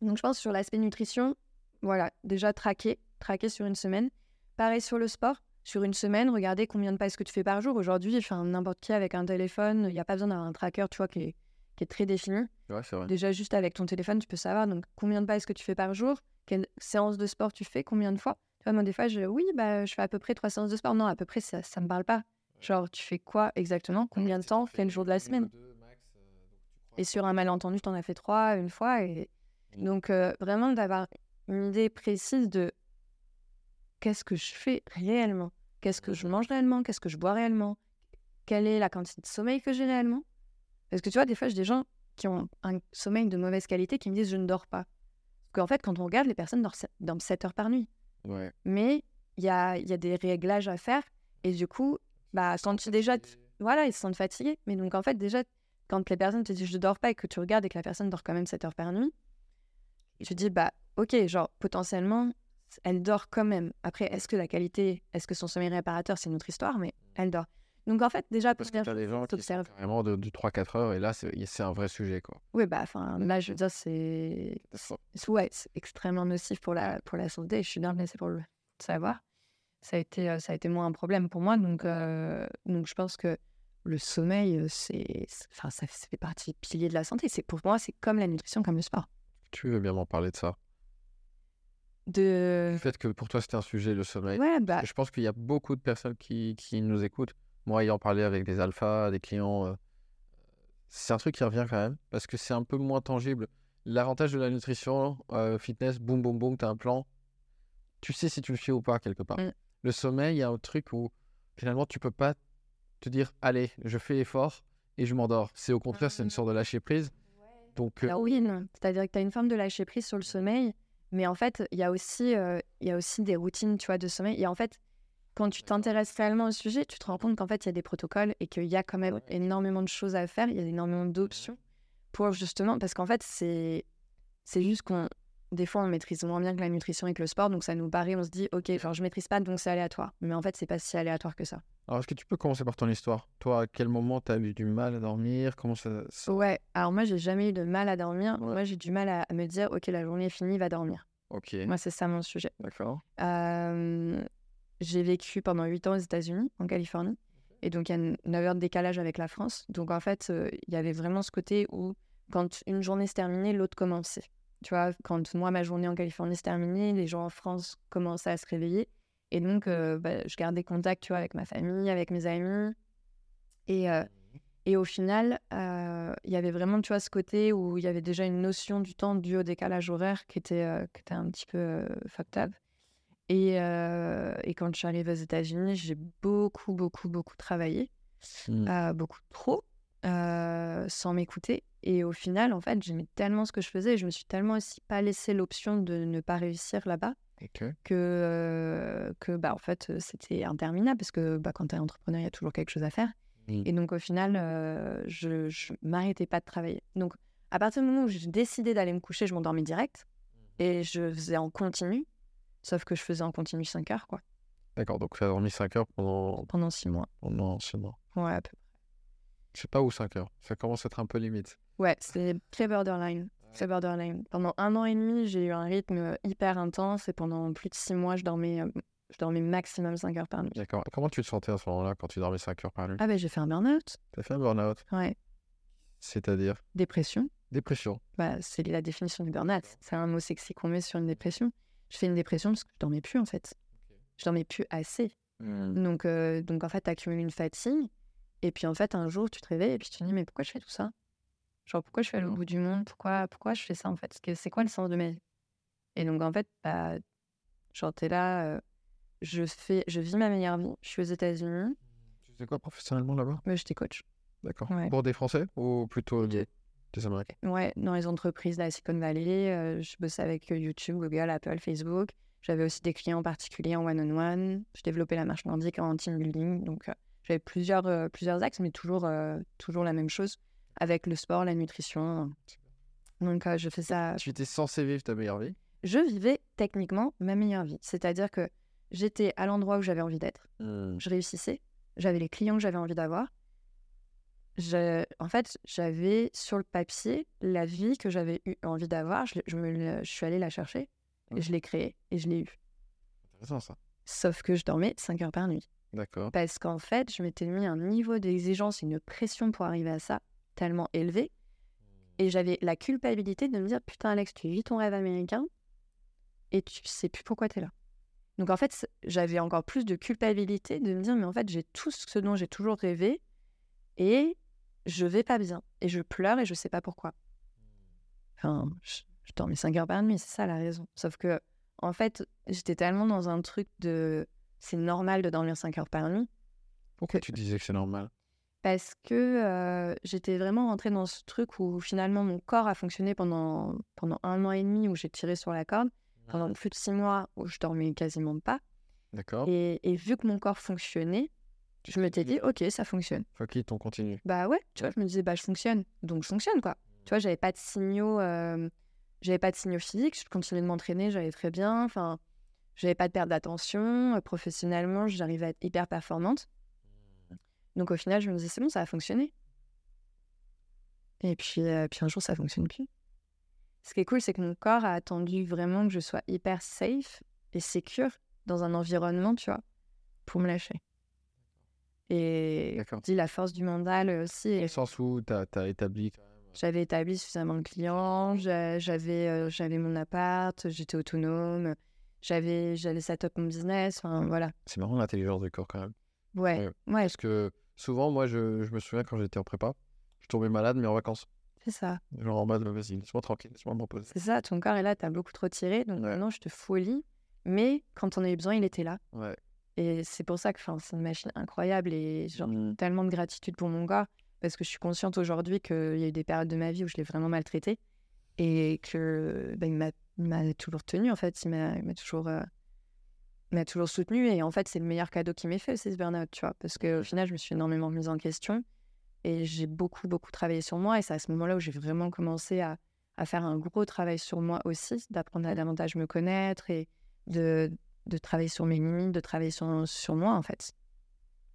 donc, je pense sur l'aspect nutrition, voilà, déjà traquer, traquer sur une semaine. Pareil sur le sport. Sur une semaine, regardez combien de pas est-ce que tu fais par jour. Aujourd'hui, enfin, n'importe qui avec un téléphone, il n'y a pas besoin d'avoir un tracker, tu vois, qui est, qui est très défini. Ouais, vrai. Déjà, juste avec ton téléphone, tu peux savoir donc combien de pas est-ce que tu fais par jour, quelle séance de sport tu fais, combien de fois? Tu vois, moi, des fois, je, oui, bah, je fais à peu près trois séances de sport. Non, à peu près, ça ne me parle pas. Genre, tu fais quoi exactement? Combien de temps Quel jour de la semaine? Et sur un malentendu, tu en as fait trois une fois. Et... Donc, euh, vraiment, d'avoir une idée précise de qu'est-ce que je fais réellement? Qu'est-ce que je mange réellement? Qu'est-ce que je bois réellement? Quelle est la quantité de sommeil que j'ai réellement? Parce que tu vois, des fois, j'ai des gens qui ont un sommeil de mauvaise qualité qui me disent je ne dors pas. Parce qu'en fait, quand on regarde, les personnes dorment se- dorment 7 heures par nuit. Ouais. Mais il y a, y a des réglages à faire. Et du coup, bah, quand tu déjà. Voilà, ils se sentent fatigués. Mais donc, en fait, déjà, quand les personnes te disent je dors pas et que tu regardes et que la personne dort quand même 7 heures par nuit, tu te dis bah, ok, genre, potentiellement, elle dort quand même. Après, est-ce que la qualité, est-ce que son sommeil réparateur, c'est une autre histoire, mais elle dort. Donc, en fait, déjà, Parce que t'as des gens qui sont carrément de, de 3-4 heures et là, c'est un vrai sujet, quoi. Oui, bah, enfin, là, je veux dire, c'est. Ouais, c'est extrêmement nocif pour la, pour la santé. Je suis bien blessée pour le savoir. Ça a été, ça a été moins un problème pour moi. Donc, euh, donc je pense que le sommeil, euh, c'est, c'est- enfin, ça fait partie des piliers de la santé. C'est, pour moi, c'est comme la nutrition, comme le sport. Tu veux bien m'en parler de ça? De... Le fait que pour toi, c'était un sujet, le sommeil. Ouais, bah, Je pense qu'il y a beaucoup de personnes qui, qui nous écoutent. Moi, ayant parlé avec des alphas, des clients, euh, c'est un truc qui revient quand même parce que c'est un peu moins tangible. L'avantage de la nutrition, euh, fitness, boum, boum, boum, tu as un plan. Tu sais si tu le fais ou pas quelque part. Mm. Le sommeil, il y a un truc où finalement, tu peux pas te dire, allez, je fais effort et je m'endors. C'est au contraire, c'est une sorte de lâcher prise. Donc, euh, non. c'est-à-dire que tu as une forme de lâcher prise sur le sommeil, mais en fait, il y, a aussi, euh, il y a aussi des routines tu vois, de sommeil. Et en fait, quand tu t'intéresses réellement au sujet, tu te rends compte qu'en fait, il y a des protocoles et qu'il y a quand même Ouais. énormément de choses à faire, il y a énormément d'options pour justement, parce qu'en fait, c'est c'est juste qu'on, des fois, on maîtrise moins bien que la nutrition et que le sport, donc ça nous paraît, on se dit, ok, genre, je maîtrise pas, donc c'est aléatoire. Mais en fait, c'est pas si aléatoire que ça. alors, est-ce que tu peux commencer par ton histoire? Toi, à quel moment tu as eu du mal à dormir? Comment ça, ça- Ouais, alors moi, j'ai jamais eu de mal à dormir. Ouais. Moi, j'ai du mal à, me dire, ok, la journée est finie, va dormir. Ok, Moi, c'est ça mon sujet. d'accord. Euh, j'ai vécu pendant 8 ans aux États-Unis, en Californie. Et donc, il y a 9 heures de décalage avec la France. Donc, en fait, euh, il y avait vraiment ce côté où, quand une journée se terminait, l'autre commençait. Tu vois, quand moi, ma journée en Californie se terminait, les gens en France commençaient à se réveiller. Et donc, euh, bah, je gardais contact, tu vois, avec ma famille, avec mes amis. Et, euh, et au final, euh, il y avait vraiment, tu vois, ce côté où il y avait déjà une notion du temps dû au décalage horaire qui était, qui était un petit peu up. Et, et quand je suis arrivée aux États-Unis, j'ai beaucoup, beaucoup, beaucoup travaillé, euh, beaucoup trop, euh, sans m'écouter. Et au final, en fait, j'aimais tellement ce que je faisais et je me suis tellement aussi pas laissé l'option de ne pas réussir là-bas que, euh, que bah, en fait, c'était interminable parce que bah, quand tu es entrepreneur, il y a toujours quelque chose à faire. Mm. Et donc, au final, euh, je ne m'arrêtais pas de travailler. Donc, à partir du moment où j'ai décidé d'aller me coucher, je m'endormais direct et je faisais en continu, sauf que je faisais en continu 5 heures, quoi, D'accord, donc tu as dormi 5 heures pendant, pendant 6 mois. pendant 6 mois. Ouais, à peu Je sais pas où 5 heures. Ça commence à être un peu limite. Ouais, c'est très borderline. Très borderline. Pendant un an et demi, j'ai eu un rythme hyper intense et pendant plus de six mois, je dormais euh, Je dormais maximum 5 heures par nuit. D'accord. Comment tu te sentais à ce moment-là quand tu dormais 5 heures par nuit? Ah, ben j'ai fait un burn-out. T'as fait un burn-out? Ouais. C'est-à-dire? Dépression. dépression. Bah, c'est la définition du burn-out. C'est un mot sexy qu'on met sur une dépression. Je fais une dépression parce que je dormais plus, en fait. Je dormais plus assez. Donc, euh, donc en fait, tu accumules une fatigue. Et puis, en fait, un jour, tu te réveilles et puis tu te dis, mais pourquoi je fais tout ça? Genre, pourquoi je suis à l'autre bout du monde? Pourquoi, pourquoi je fais ça, en fait? C'est quoi le sens de ma vie? Et donc, en fait, bah, genre, t'es là, euh, je, fais, je vis ma meilleure vie. Je suis aux États-Unis, Tu faisais quoi professionnellement là-bas? Mais j'étais coach. D'accord. Ouais. Pour des Français ou plutôt deux. des Américains? Ouais, dans les entreprises de la Silicon Valley, euh, je bossais avec YouTube, Google, Apple, Facebook. J'avais aussi des clients particuliers en one-on-one. Je développais la marche nordique en team building. Donc, euh, j'avais plusieurs, euh, plusieurs axes, mais toujours, euh, toujours la même chose avec le sport, la nutrition. Donc, euh, je fais ça. Tu étais censé vivre ta meilleure vie? Je vivais techniquement ma meilleure vie. C'est-à-dire que j'étais à l'endroit où j'avais envie d'être. Je réussissais. J'avais les clients que j'avais envie d'avoir. Je- En fait, j'avais sur le papier la vie que j'avais eu envie d'avoir. Je, je me l'ai- je suis allée la chercher et je l'ai créée et je l'ai eue. Intéressant ça. Sauf que je dormais 5 heures par nuit. D'accord. Parce qu'en fait, je m'étais mis un niveau d'exigence et une pression pour arriver à ça tellement élevé. Et j'avais la culpabilité de me dire Putain, Alex, tu vis ton rêve américain et tu sais plus pourquoi tu es là. Donc en fait, j'avais encore plus de culpabilité de me dire Mais en fait, j'ai tout ce dont j'ai toujours rêvé et je vais pas bien. Et je pleure et je sais pas pourquoi. Enfin, je, je dormais 5 heures par nuit, c'est ça la raison. Sauf que, en fait, j'étais tellement dans un truc de c'est normal de dormir 5 heures par nuit Pourquoi tu disais que c'est normal? Parce que euh, j'étais vraiment rentrée dans ce truc où finalement mon corps a fonctionné pendant, pendant un an et demi où j'ai tiré sur la corde, pendant plus de six mois où je dormais quasiment pas. D'accord. Et, et vu que mon corps fonctionnait, je m'étais dit, ok, ça fonctionne. It, on continue. Bah ouais, tu vois, je me disais, bah je fonctionne, donc je fonctionne quoi. Tu vois, j'avais pas de signaux, euh, j'avais pas de signaux physiques, je continuais de m'entraîner, j'allais très bien, enfin, j'avais pas de perte d'attention, euh, professionnellement, j'arrivais à être hyper performante. Donc au final, je me disais, c'est bon, ça va fonctionner. Et puis, euh, puis un jour, ça fonctionne plus. Ce qui est cool, c'est que mon corps a attendu vraiment que je sois hyper safe et secure dans un environnement, tu vois, pour me lâcher. Et dit la force du mental aussi. Dans et le sens où tu as, établi. J'avais établi suffisamment de clients, j'a- j'avais euh, j'avais mon appart, j'étais autonome, j'avais j'avais set up mon business, enfin voilà. C'est marrant l'intelligence du corps quand même. Ouais, Ouais. Parce que souvent, moi, je, je me souviens quand j'étais en prépa, je tombais malade, mais en vacances. c'est ça. Genre en mode, vas-y, laisse-moi tranquille, laisse-moi me reposer. C'est ça, ton corps est là, t'as beaucoup trop tiré, donc Ouais. maintenant je te lit. Mais quand on a eu besoin, il était là. Ouais. Et c'est pour ça que c'est une machine incroyable et genre Mm. tellement de gratitude pour mon corps parce que je suis consciente aujourd'hui qu'il y a eu des périodes de ma vie où je l'ai vraiment maltraité et que ben, il m'a il m'a toujours tenu en fait, il m'a toujours euh, m'a toujours soutenu et en fait c'est le meilleur cadeau qu'il m'ait fait c'est ce burn-out, tu vois, parce qu'au final je me suis énormément mise en question et j'ai beaucoup beaucoup travaillé sur moi et c'est à ce moment-là où j'ai vraiment commencé à, à faire un gros travail sur moi aussi, d'apprendre à davantage me connaître et de, de travailler sur mes limites, de travailler sur, sur moi en fait.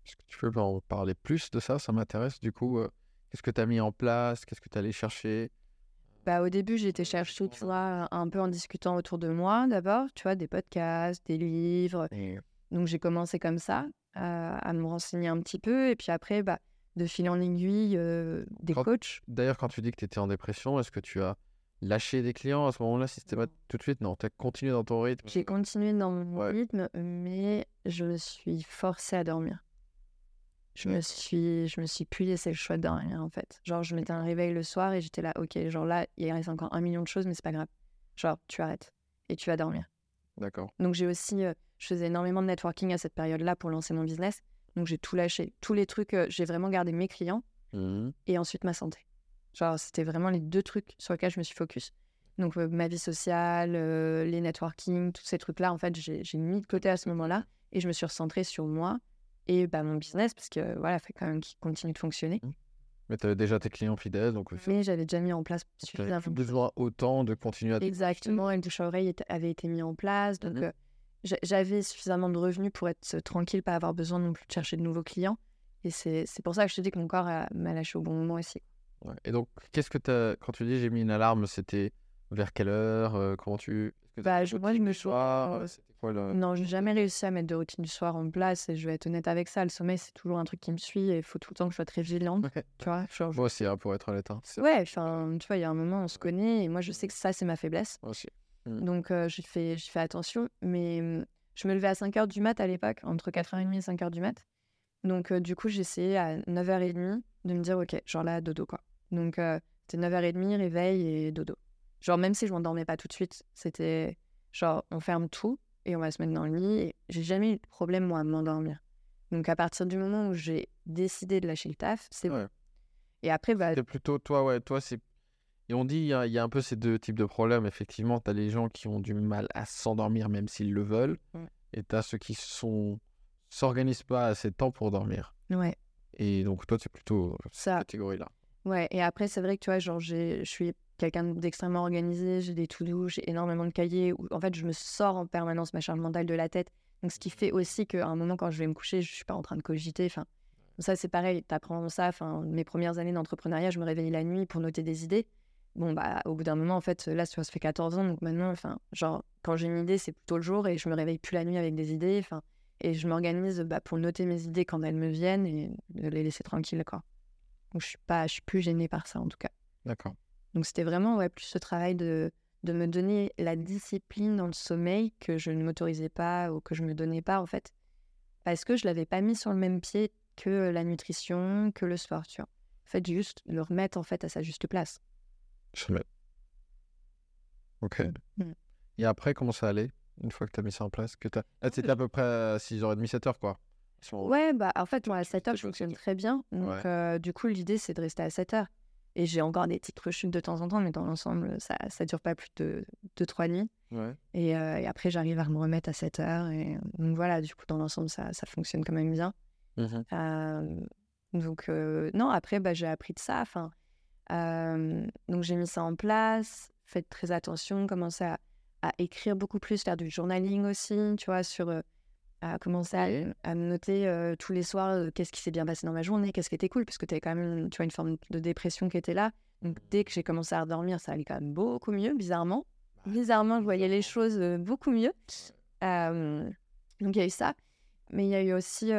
Est-ce que tu peux en parler plus de ça? Ça m'intéresse. Du coup, euh, qu'est-ce que tu as mis en place? Qu'est-ce que tu allé chercher? Bah, au début, été chercher, tu vois, un peu en discutant autour de moi d'abord, tu vois, des podcasts, des livres. Donc j'ai commencé comme ça, à, à me renseigner un petit peu. Et puis après, bah, de fil en aiguille, euh, des Quand- coachs. D'ailleurs, quand tu dis que tu étais en dépression, est-ce que tu as lâché des clients à ce moment-là systématiquement tout de suite? Non, tu as continué dans ton rythme. J'ai continué dans mon Ouais. rythme, mais je me suis forcée à dormir. Je me suis, je me suis plus laissé le choix de dormir en fait. Genre, je mettais un réveil le soir et j'étais là, ok, genre là, il reste encore un million de choses, mais c'est pas grave. Genre, tu arrêtes et tu vas dormir. D'accord. Donc j'ai aussi, euh, je faisais énormément de networking à cette période-là pour lancer mon business. Donc j'ai tout lâché. Tous les trucs, euh, j'ai vraiment gardé mes clients Mhm. et ensuite ma santé. Genre c'était vraiment les deux trucs sur lesquels je me suis focus. Donc euh, ma vie sociale, les networking, tous ces trucs-là, en fait, j'ai j'ai mis de côté à ce moment-là et je me suis recentrée sur moi et bah, mon business parce que voilà, il faut quand même qu'il continue de fonctionner. Mais tu avais déjà tes clients fidèles, donc Mais j'avais déjà mis en place suffisamment plus besoin autant de continuer à te Exactement, et le bouche à oreille avait été mis en place. Donc, Mhm. euh, j'a- j'avais suffisamment de revenus pour être tranquille, pas avoir besoin non plus de chercher de nouveaux clients. Et c'est pour ça que je te dis que mon corps m'a lâché au bon moment aussi. Ouais. Et donc, qu'est-ce que tu as... Quand tu dis j'ai mis une alarme, c'était Vers quelle heure euh, Comment tu. Bah, je- moi, je me du le. Non, j'ai jamais réussi à mettre de routine du soir en place et je vais être honnête avec ça. Le sommeil, c'est toujours un truc qui me suit et il faut tout le temps que je sois très vigilante. Ouais. Tu vois, genre, je- Moi aussi, hein, pour être honnête. hein. Ouais, enfin, tu vois, il y a un moment, on se connaît et moi, je sais que ça, c'est ma faiblesse. Moi aussi. Donc, euh, fait attention. Mais hum, je me levais à 5h du mat à l'époque, entre 4h30 et 5h du mat. Donc, euh, du coup, essayé à 9h30 de me dire, OK, genre là, dodo, quoi. Donc, euh, c'était 9h30, réveil et dodo. Genre, même si je m'endormais pas tout de suite, c'était genre, on ferme tout et on va se mettre dans le lit. Et j'ai jamais eu de problème, moi, à m'endormir. Donc, à partir du moment où j'ai décidé de lâcher le taf, c'est bon. Ouais. Et après, bah, C'est plutôt toi, ouais, toi, c'est. Et on dit, il y, a- il y a un peu ces deux types de problèmes. Effectivement, tu as les gens qui ont du mal à s'endormir même s'ils le veulent. Ouais. Et tu as ceux qui sont s'organisent pas assez de temps pour dormir. ouais, Et donc, toi, tu es plutôt cette ça. catégorie-là. Ouais, et après, c'est vrai que tu vois, genre, j'ai- je suis quelqu'un d'extrêmement organisé, j'ai des to-do, j'ai énormément de cahiers, où en fait, je me sors en permanence ma charge mentale de la tête. Donc, ce qui fait aussi qu'à un moment, quand je vais me coucher, je suis pas en train de cogiter. Enfin, ça, c'est pareil, tu apprends ça. Enfin, mes premières années d'entrepreneuriat, je me réveillais la nuit pour noter des idées. Bon, bah, au bout d'un moment, en fait, là, ça fait 14 ans, donc maintenant, enfin, genre, quand j'ai une idée, c'est plutôt le jour et je me réveille plus la nuit avec des idées. Enfin, et je m'organise bah, pour noter mes idées quand elles me viennent et de les laisser tranquilles, quoi. Donc, je suis pas, je suis plus gênée par ça, en tout cas. D'accord. Donc, c'était vraiment ouais, plus ce travail de, de me donner la discipline dans le sommeil que je ne m'autorisais pas ou que je me donnais pas, en fait, parce que je l'avais pas mis sur le même pied que la nutrition, que le sport, tu vois. En fait, juste le remettre, en fait, à sa juste place. Je remets. Ok. Mm. Et après, comment ça allait Une fois que tu as mis ça en place que. Là, tu étais à peu près à 6h30, 7h, quoi. Ouais, bah, en fait, moi, à 7 heures, t'es je pas fonctionne très bien. Donc, Ouais. euh, du coup, l'idée, c'est de rester à 7 heures. Et j'ai encore des petites rechutes de temps en temps, mais dans l'ensemble, ça ça dure pas plus de 2-3 nuits. Ouais. Et, euh, et après, j'arrive à me remettre à 7 heures. Et donc voilà, du coup, dans l'ensemble, ça, ça fonctionne quand même bien. Mhm. Euh, donc, euh, non, après, bah, j'ai appris de ça. Enfin, donc, j'ai mis ça en place. Faites très attention, commencez à, à écrire beaucoup plus, faire du journaling aussi, tu vois, sur. À commencer à, me noter euh, tous les soirs euh, qu'est-ce qui s'est bien passé dans ma journée, qu'est-ce qui était cool, parce que tu avais quand même tu vois, une forme de dépression qui était là. Donc, dès que j'ai commencé à redormir, ça allait quand même beaucoup mieux, bizarrement. Bizarrement, je voyais les choses euh, beaucoup mieux. Donc, il y a eu ça. Mais il y a eu aussi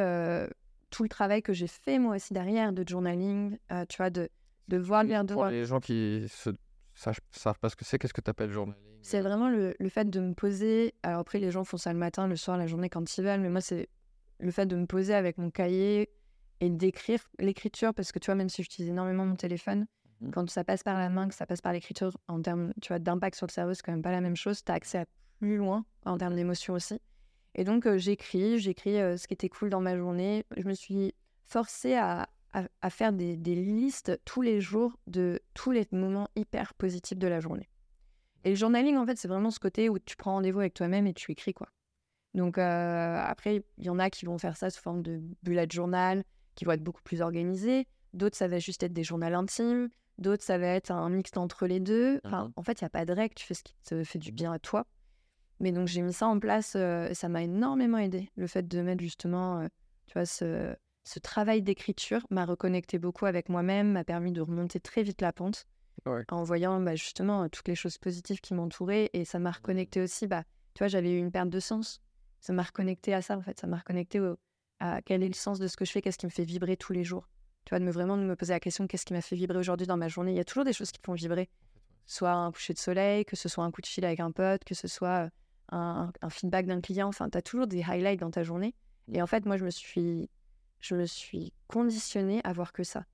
tout le travail que j'ai fait, moi aussi, derrière, de journaling, tu vois, de, de voir le verre de Pour les gens qui se... savent pas ce que c'est, qu'est-ce que tu appelles journaling C'est vraiment le, le fait de me poser. Alors après, les gens font ça le matin, le soir, la journée quand ils veulent, mais moi, c'est le fait de me poser avec mon cahier et d'écrire l'écriture, parce que tu vois, même si j'utilise énormément mon téléphone, Mhm. quand ça passe par la main, que ça passe par l'écriture, en termes tu vois, d'impact sur le cerveau, c'est quand même pas la même chose. Tu as accès à plus loin en termes d'émotion aussi. Et donc, euh, j'écris, j'écris euh, ce qui était cool dans ma journée. Je me suis forcée à, à, à faire des, des listes tous les jours de tous les moments hyper positifs de la journée. Et le journaling, en fait, c'est vraiment ce côté où tu prends rendez-vous avec toi-même et tu écris, quoi. Donc, euh, après, il y en a qui vont faire ça sous forme de bullet journal, qui vont être beaucoup plus organisés. D'autres, ça va juste être des journaux intimes. D'autres, ça va être un mix entre les deux. Enfin, en fait, il n'y a pas de règle. Tu fais ce qui te fait du bien à toi. Mais donc, j'ai mis ça en place. euh, et ça m'a énormément aidé. Le fait de mettre justement, euh, tu vois, ce, ce travail d'écriture m'a reconnecté beaucoup avec moi-même, m'a permis de remonter très vite la pente Ouais. en voyant bah, justement toutes les choses positives qui m'entouraient. Et ça m'a reconnecté aussi, bah, tu vois, j'avais eu une perte de sens. Ça m'a reconnecté à ça, en fait. Ça m'a reconnecté au- à quel est le sens de ce que je fais, qu'est-ce qui me fait vibrer tous les jours. Tu vois, de me vraiment de me poser la question, qu'est-ce qui m'a fait vibrer aujourd'hui dans ma journée? Il y a toujours des choses qui te font vibrer. Soit un coucher de soleil, que ce soit un coup de fil avec un pote, que ce soit un, un feedback d'un client. Enfin, tu as toujours des highlights dans ta journée. Et en fait, moi, je me suis, je me suis conditionnée à voir que ça.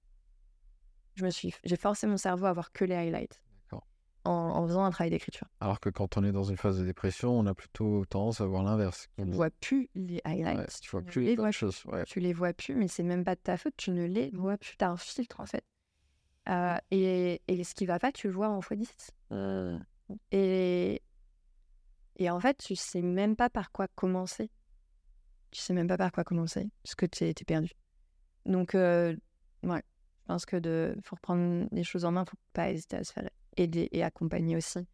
Je me suis, j'ai forcé mon cerveau à voir que les highlights en, en faisant un travail d'écriture. Alors que quand on est dans une phase de dépression, on a plutôt tendance à voir l'inverse. Tu ne vois plus les highlights. Ouais, tu vois plus les vois choses. Ouais. Tu les vois plus, mais c'est même pas de ta faute. Tu ne les vois plus. Tu as un filtre, en fait. Euh, et, et ce qui va pas, tu le vois en x10. Et, et en fait, tu sais même pas par quoi commencer. Tu sais même pas par quoi commencer, parce que tu es, perdu. Donc, euh, ouais, je pense que de faut reprendre les choses en main, faut pas hésiter à se faire aider et accompagner aussi.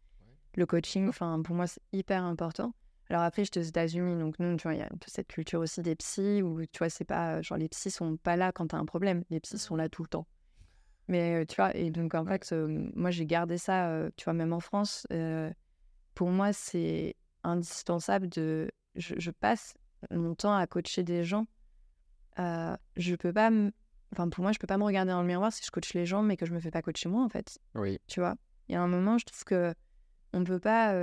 Le coaching, enfin, pour moi, c'est hyper important. Alors après, j'étais aux États-Unis, donc nous, tu vois, il y a peu cette culture aussi des psys où, tu vois, c'est pas, genre, les psys sont pas là quand t'as un problème. Les psys sont là tout le temps. Mais tu vois, et donc en fait, moi j'ai gardé ça, tu vois, même en France. pour moi, c'est indispensable de. Je, passe mon temps à coacher des gens. je peux pas. Enfin, pour moi, je peux pas me regarder dans le miroir si je coach les gens, mais que je me fais pas coacher moi, en fait. Oui. Tu vois, il y a un moment, je trouve que on peut pas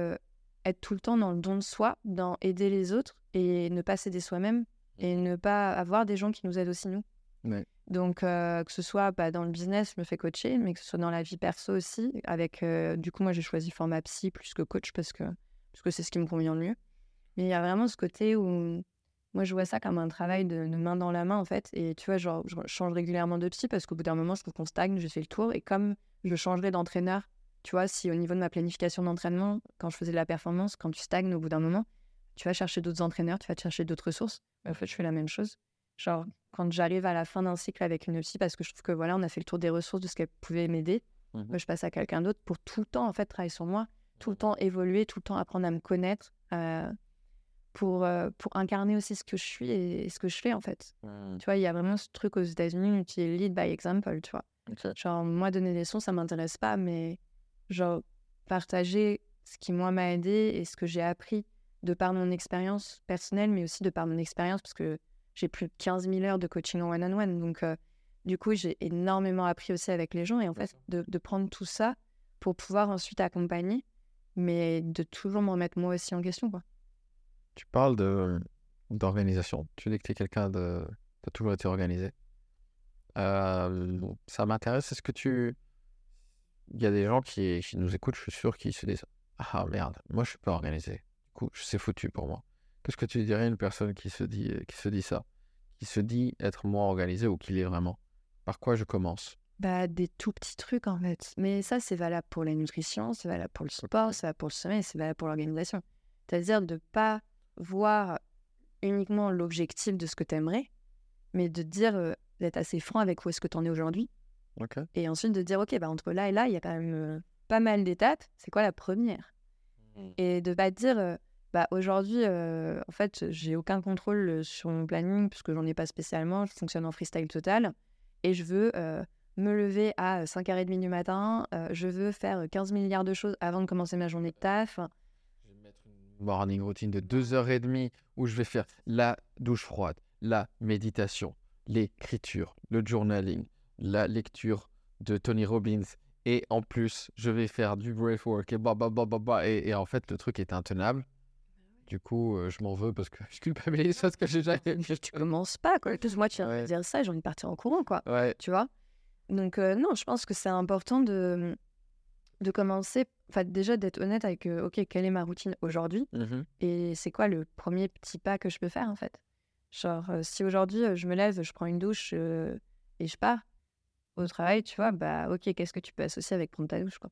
être tout le temps dans le don de soi, dans aider les autres et ne pas s'aider soi-même et ne pas avoir des gens qui nous aident aussi nous. Donc, que ce soit bah, dans le business, je me fais coacher, mais que ce soit dans la vie perso aussi. Avec, du coup, moi, j'ai choisi format psy plus que coach parce que parce que c'est ce qui me convient le mieux. Mais il y a vraiment ce côté où moi, je vois ça comme un travail de, main dans la main, en fait. Et tu vois, genre, je change régulièrement de psy parce qu'au bout d'un moment, je trouve qu'on stagne, j'ai fait le tour. Et comme je changerai d'entraîneur, tu vois, si au niveau de ma planification d'entraînement, quand je faisais de la performance, quand tu stagnes au bout d'un moment, tu vas chercher d'autres entraîneurs, tu vas te chercher d'autres ressources. En fait, je fais la même chose. Genre, quand j'arrive à la fin d'un cycle avec une psy, parce que je trouve que voilà, on a fait le tour des ressources de ce qu'elle pouvait m'aider, mmh je passe à quelqu'un d'autre pour tout le temps, en fait, travailler sur moi, tout le temps évoluer, tout le temps apprendre à me connaître, euh, pour, euh, pour incarner aussi ce que je suis et, ce que je fais, en fait. Mmh. Tu vois, il y a vraiment ce truc aux États-Unis qui est lead by example, tu vois. Genre, moi, donner des sons, ça m'intéresse pas, mais genre, partager ce qui, moi, m'a aidé et ce que j'ai appris de par mon expérience personnelle, mais aussi de par mon expérience, parce que j'ai plus de 15 000 heures de coaching en one-on-one. donc, euh, du coup, j'ai énormément appris aussi avec les gens. Et en fait, de, prendre tout ça pour pouvoir ensuite accompagner, mais de toujours me remettre moi aussi en question. Quoi. Tu parles de, d'organisation. Tu dis que tu es quelqu'un de. Tu as toujours été organisé. Euh, ça m'intéresse. Est-ce que tu. Il y a des gens qui, qui nous écoutent, je suis sûr, qui se disent Ah merde, moi je suis pas organisé coup, c'est foutu pour moi. Qu'est-ce que tu dirais à une personne qui se dit, qui se dit ça? Qui se dit être moins organisé ou qui l'est vraiment? Par quoi je commence? Bah, Des tout petits trucs en fait. Mais ça, c'est valable pour la nutrition, c'est valable pour le sport, c'est valable pour le sommeil, c'est valable pour l'organisation. C'est-à-dire de ne pas voir uniquement l'objectif de ce que tu aimerais, mais de dire, euh, d'être assez franc avec où est-ce que tu en es aujourd'hui. Et ensuite de dire, OK, bah, entre là et là, il y a quand même euh, pas mal d'étapes. C'est quoi la première? Mmh. Et de pas dire, euh, bah, aujourd'hui, en fait, j'ai aucun contrôle sur mon planning puisque j'en ai pas spécialement. Je fonctionne en freestyle total et je veux me lever à 5h30 du matin. je veux faire 15 milliards de choses avant de commencer ma journée de taf. Je vais mettre une morning routine de 2h30 où je vais faire la douche froide, la méditation, l'écriture, le journaling, la lecture de Tony Robbins. Et en plus, je vais faire du breathwork et bah, bah, bah, bah, bah. Et, et en fait, le truc est intenable. Du coup, je m'en veux parce que je culpabilise parce que j'ai jamais. tu commences pas, quoi. Moi, tu viens de dire ça, j'ai envie de partir en courant, quoi. Ouais. Tu vois? Donc, non, je pense que c'est important de, de commencer, enfin, déjà d'être honnête avec, OK, quelle est ma routine aujourd'hui mmh Et c'est quoi le premier petit pas que je peux faire, en fait? Genre, si aujourd'hui, je me lève, je prends une douche et je pars au travail, tu vois, bah, OK, qu'est-ce que tu peux associer avec prendre ta douche, quoi?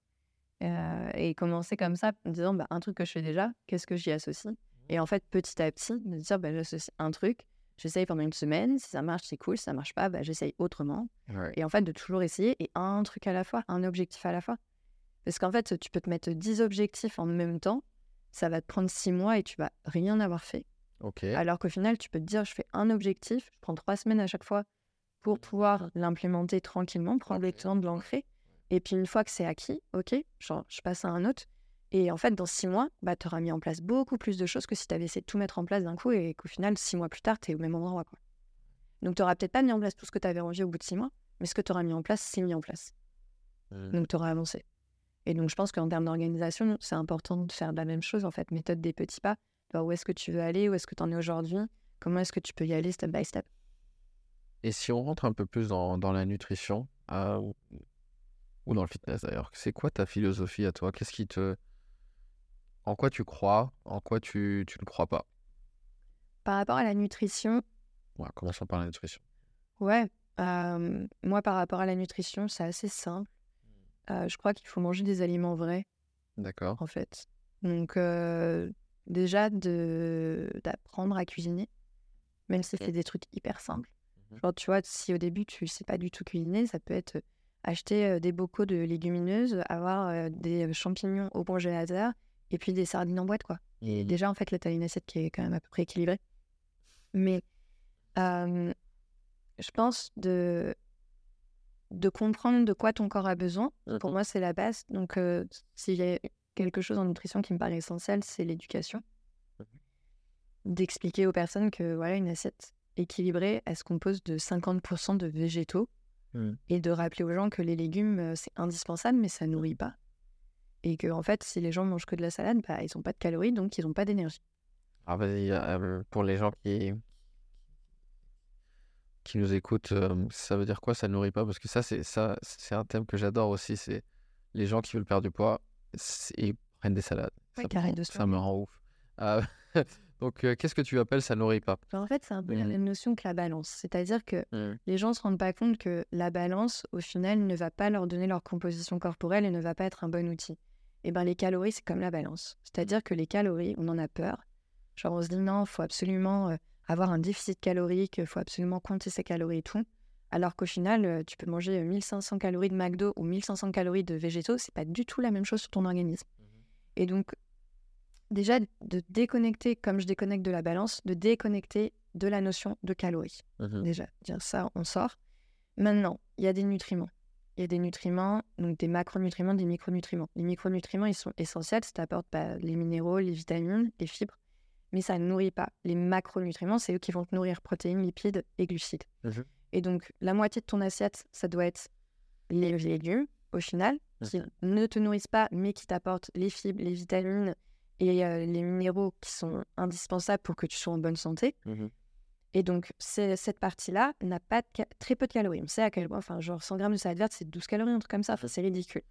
Euh, et commencer comme ça en disant bah, un truc que je fais déjà, qu'est-ce que j'y associe? Et en fait, petit à petit, de dire bah, j'associe un truc, j'essaye pendant une semaine, si ça marche, c'est cool, si ça marche pas, bah, j'essaye autrement. Et en fait, de toujours essayer et un truc à la fois, un objectif à la fois. Parce qu'en fait, tu peux te mettre 10 objectifs en même temps, ça va te prendre 6 mois et tu vas rien avoir fait. Alors qu'au final, tu peux te dire je fais un objectif, je prends 3 semaines à chaque fois pour pouvoir l'implémenter tranquillement, prendre le temps de l'ancrer. Et puis une fois que c'est acquis, ok, genre, je passe à un autre. Et en fait, dans six mois, bah, tu auras mis en place beaucoup plus de choses que si tu avais essayé de tout mettre en place d'un coup et qu'au final, six mois plus tard, tu es au même endroit. Quoi. Donc, tu n'auras peut-être pas mis en place tout ce que tu avais envie au bout de six mois, mais ce que tu auras mis en place, c'est mis en place. Mmh. Donc, tu auras avancé. Et donc, je pense qu'en termes d'organisation, c'est important de faire de la même chose, en fait, méthode des petits pas. où est-ce que tu veux aller, où est-ce que tu en es aujourd'hui, comment est-ce que tu peux y aller step by step? Et si on rentre un peu plus dans, dans la nutrition, euh, ou dans le fitness d'ailleurs. C'est quoi ta philosophie à toi? Qu'est-ce qui te. En quoi tu crois? En quoi tu, tu ne crois pas? Par rapport à la nutrition. Ouais, commençons par la nutrition. Ouais. moi, par rapport à la nutrition, c'est assez simple. Mmh. je crois qu'il faut manger des aliments vrais. D'accord. En fait. Donc, déjà, d'apprendre à cuisiner, même si c'est des trucs hyper simples. Mmh Genre, tu vois, si au début, tu sais pas du tout cuisiner, ça peut être acheter des bocaux de légumineuses, avoir des champignons au congélateur et puis des sardines en boîte, quoi. Et déjà, en fait, là, tu as une assiette qui est quand même à peu près équilibrée. Mais je pense de de comprendre de quoi ton corps a besoin. Pour Mhm. moi, c'est la base. Donc, euh, s'il y a quelque chose en nutrition qui me paraît essentiel, c'est l'éducation. D'expliquer aux personnes que voilà, une assiette équilibrée, elle se compose de 50% de végétaux Mhm. et de rappeler aux gens que les légumes, c'est indispensable, mais ça nourrit pas. Et que, en fait, si les gens mangent que de la salade, bah, ils n'ont pas de calories, donc ils n'ont pas d'énergie. Euh, pour les gens qui, qui nous écoutent, euh, ça veut dire quoi? Ça nourrit pas? Parce que ça, c'est ça, c'est un thème que j'adore aussi, c'est les gens qui veulent perdre du poids et prennent des salades. Ouais, Ça me rend, arrêtent de se ça me rend ouf. Ah, donc, euh, qu'est-ce que tu appelles ça nourrit pas? Enfin, en fait, c'est un peu la Mhm. même notion que la balance. C'est-à-dire que Mhm. les gens ne se rendent pas compte que la balance, au final, ne va pas leur donner leur composition corporelle et ne va pas être un bon outil. Et ben les calories, c'est comme la balance. C'est-à-dire que les calories, on en a peur. Genre, on se dit non, il faut absolument euh, avoir un déficit calorique, il faut absolument compter ses calories et tout. Alors qu'au final, euh, tu peux manger euh, 1500 calories de McDo ou 1500 calories de végétaux, c'est pas du tout la même chose sur ton organisme. Et donc, déjà, de déconnecter, comme je déconnecte de la balance, de déconnecter de la notion de calories. Mhm. Déjà, dire ça, on sort. Maintenant, il y a des nutriments. Il y a des nutriments, donc des macronutriments, des micronutriments. Les micronutriments, ils sont essentiels, ça t'apporte bah, les minéraux, les vitamines, les fibres, mais ça ne nourrit pas. Les macronutriments, c'est eux qui vont te nourrir protéines, lipides et glucides. Mhm. Et donc, la moitié de ton assiette, ça doit être les légumes, au final, qui ne te nourrissent pas, mais qui t'apportent les fibres, les vitamines et euh, les minéraux qui sont indispensables pour que tu sois en bonne santé. Mhm. Et donc, cette partie-là n'a pas de très peu de calories. On sait à quel point, enfin, genre 100 grammes de salade verte, c'est 12 calories, un truc comme ça. Enfin, c'est ridicule.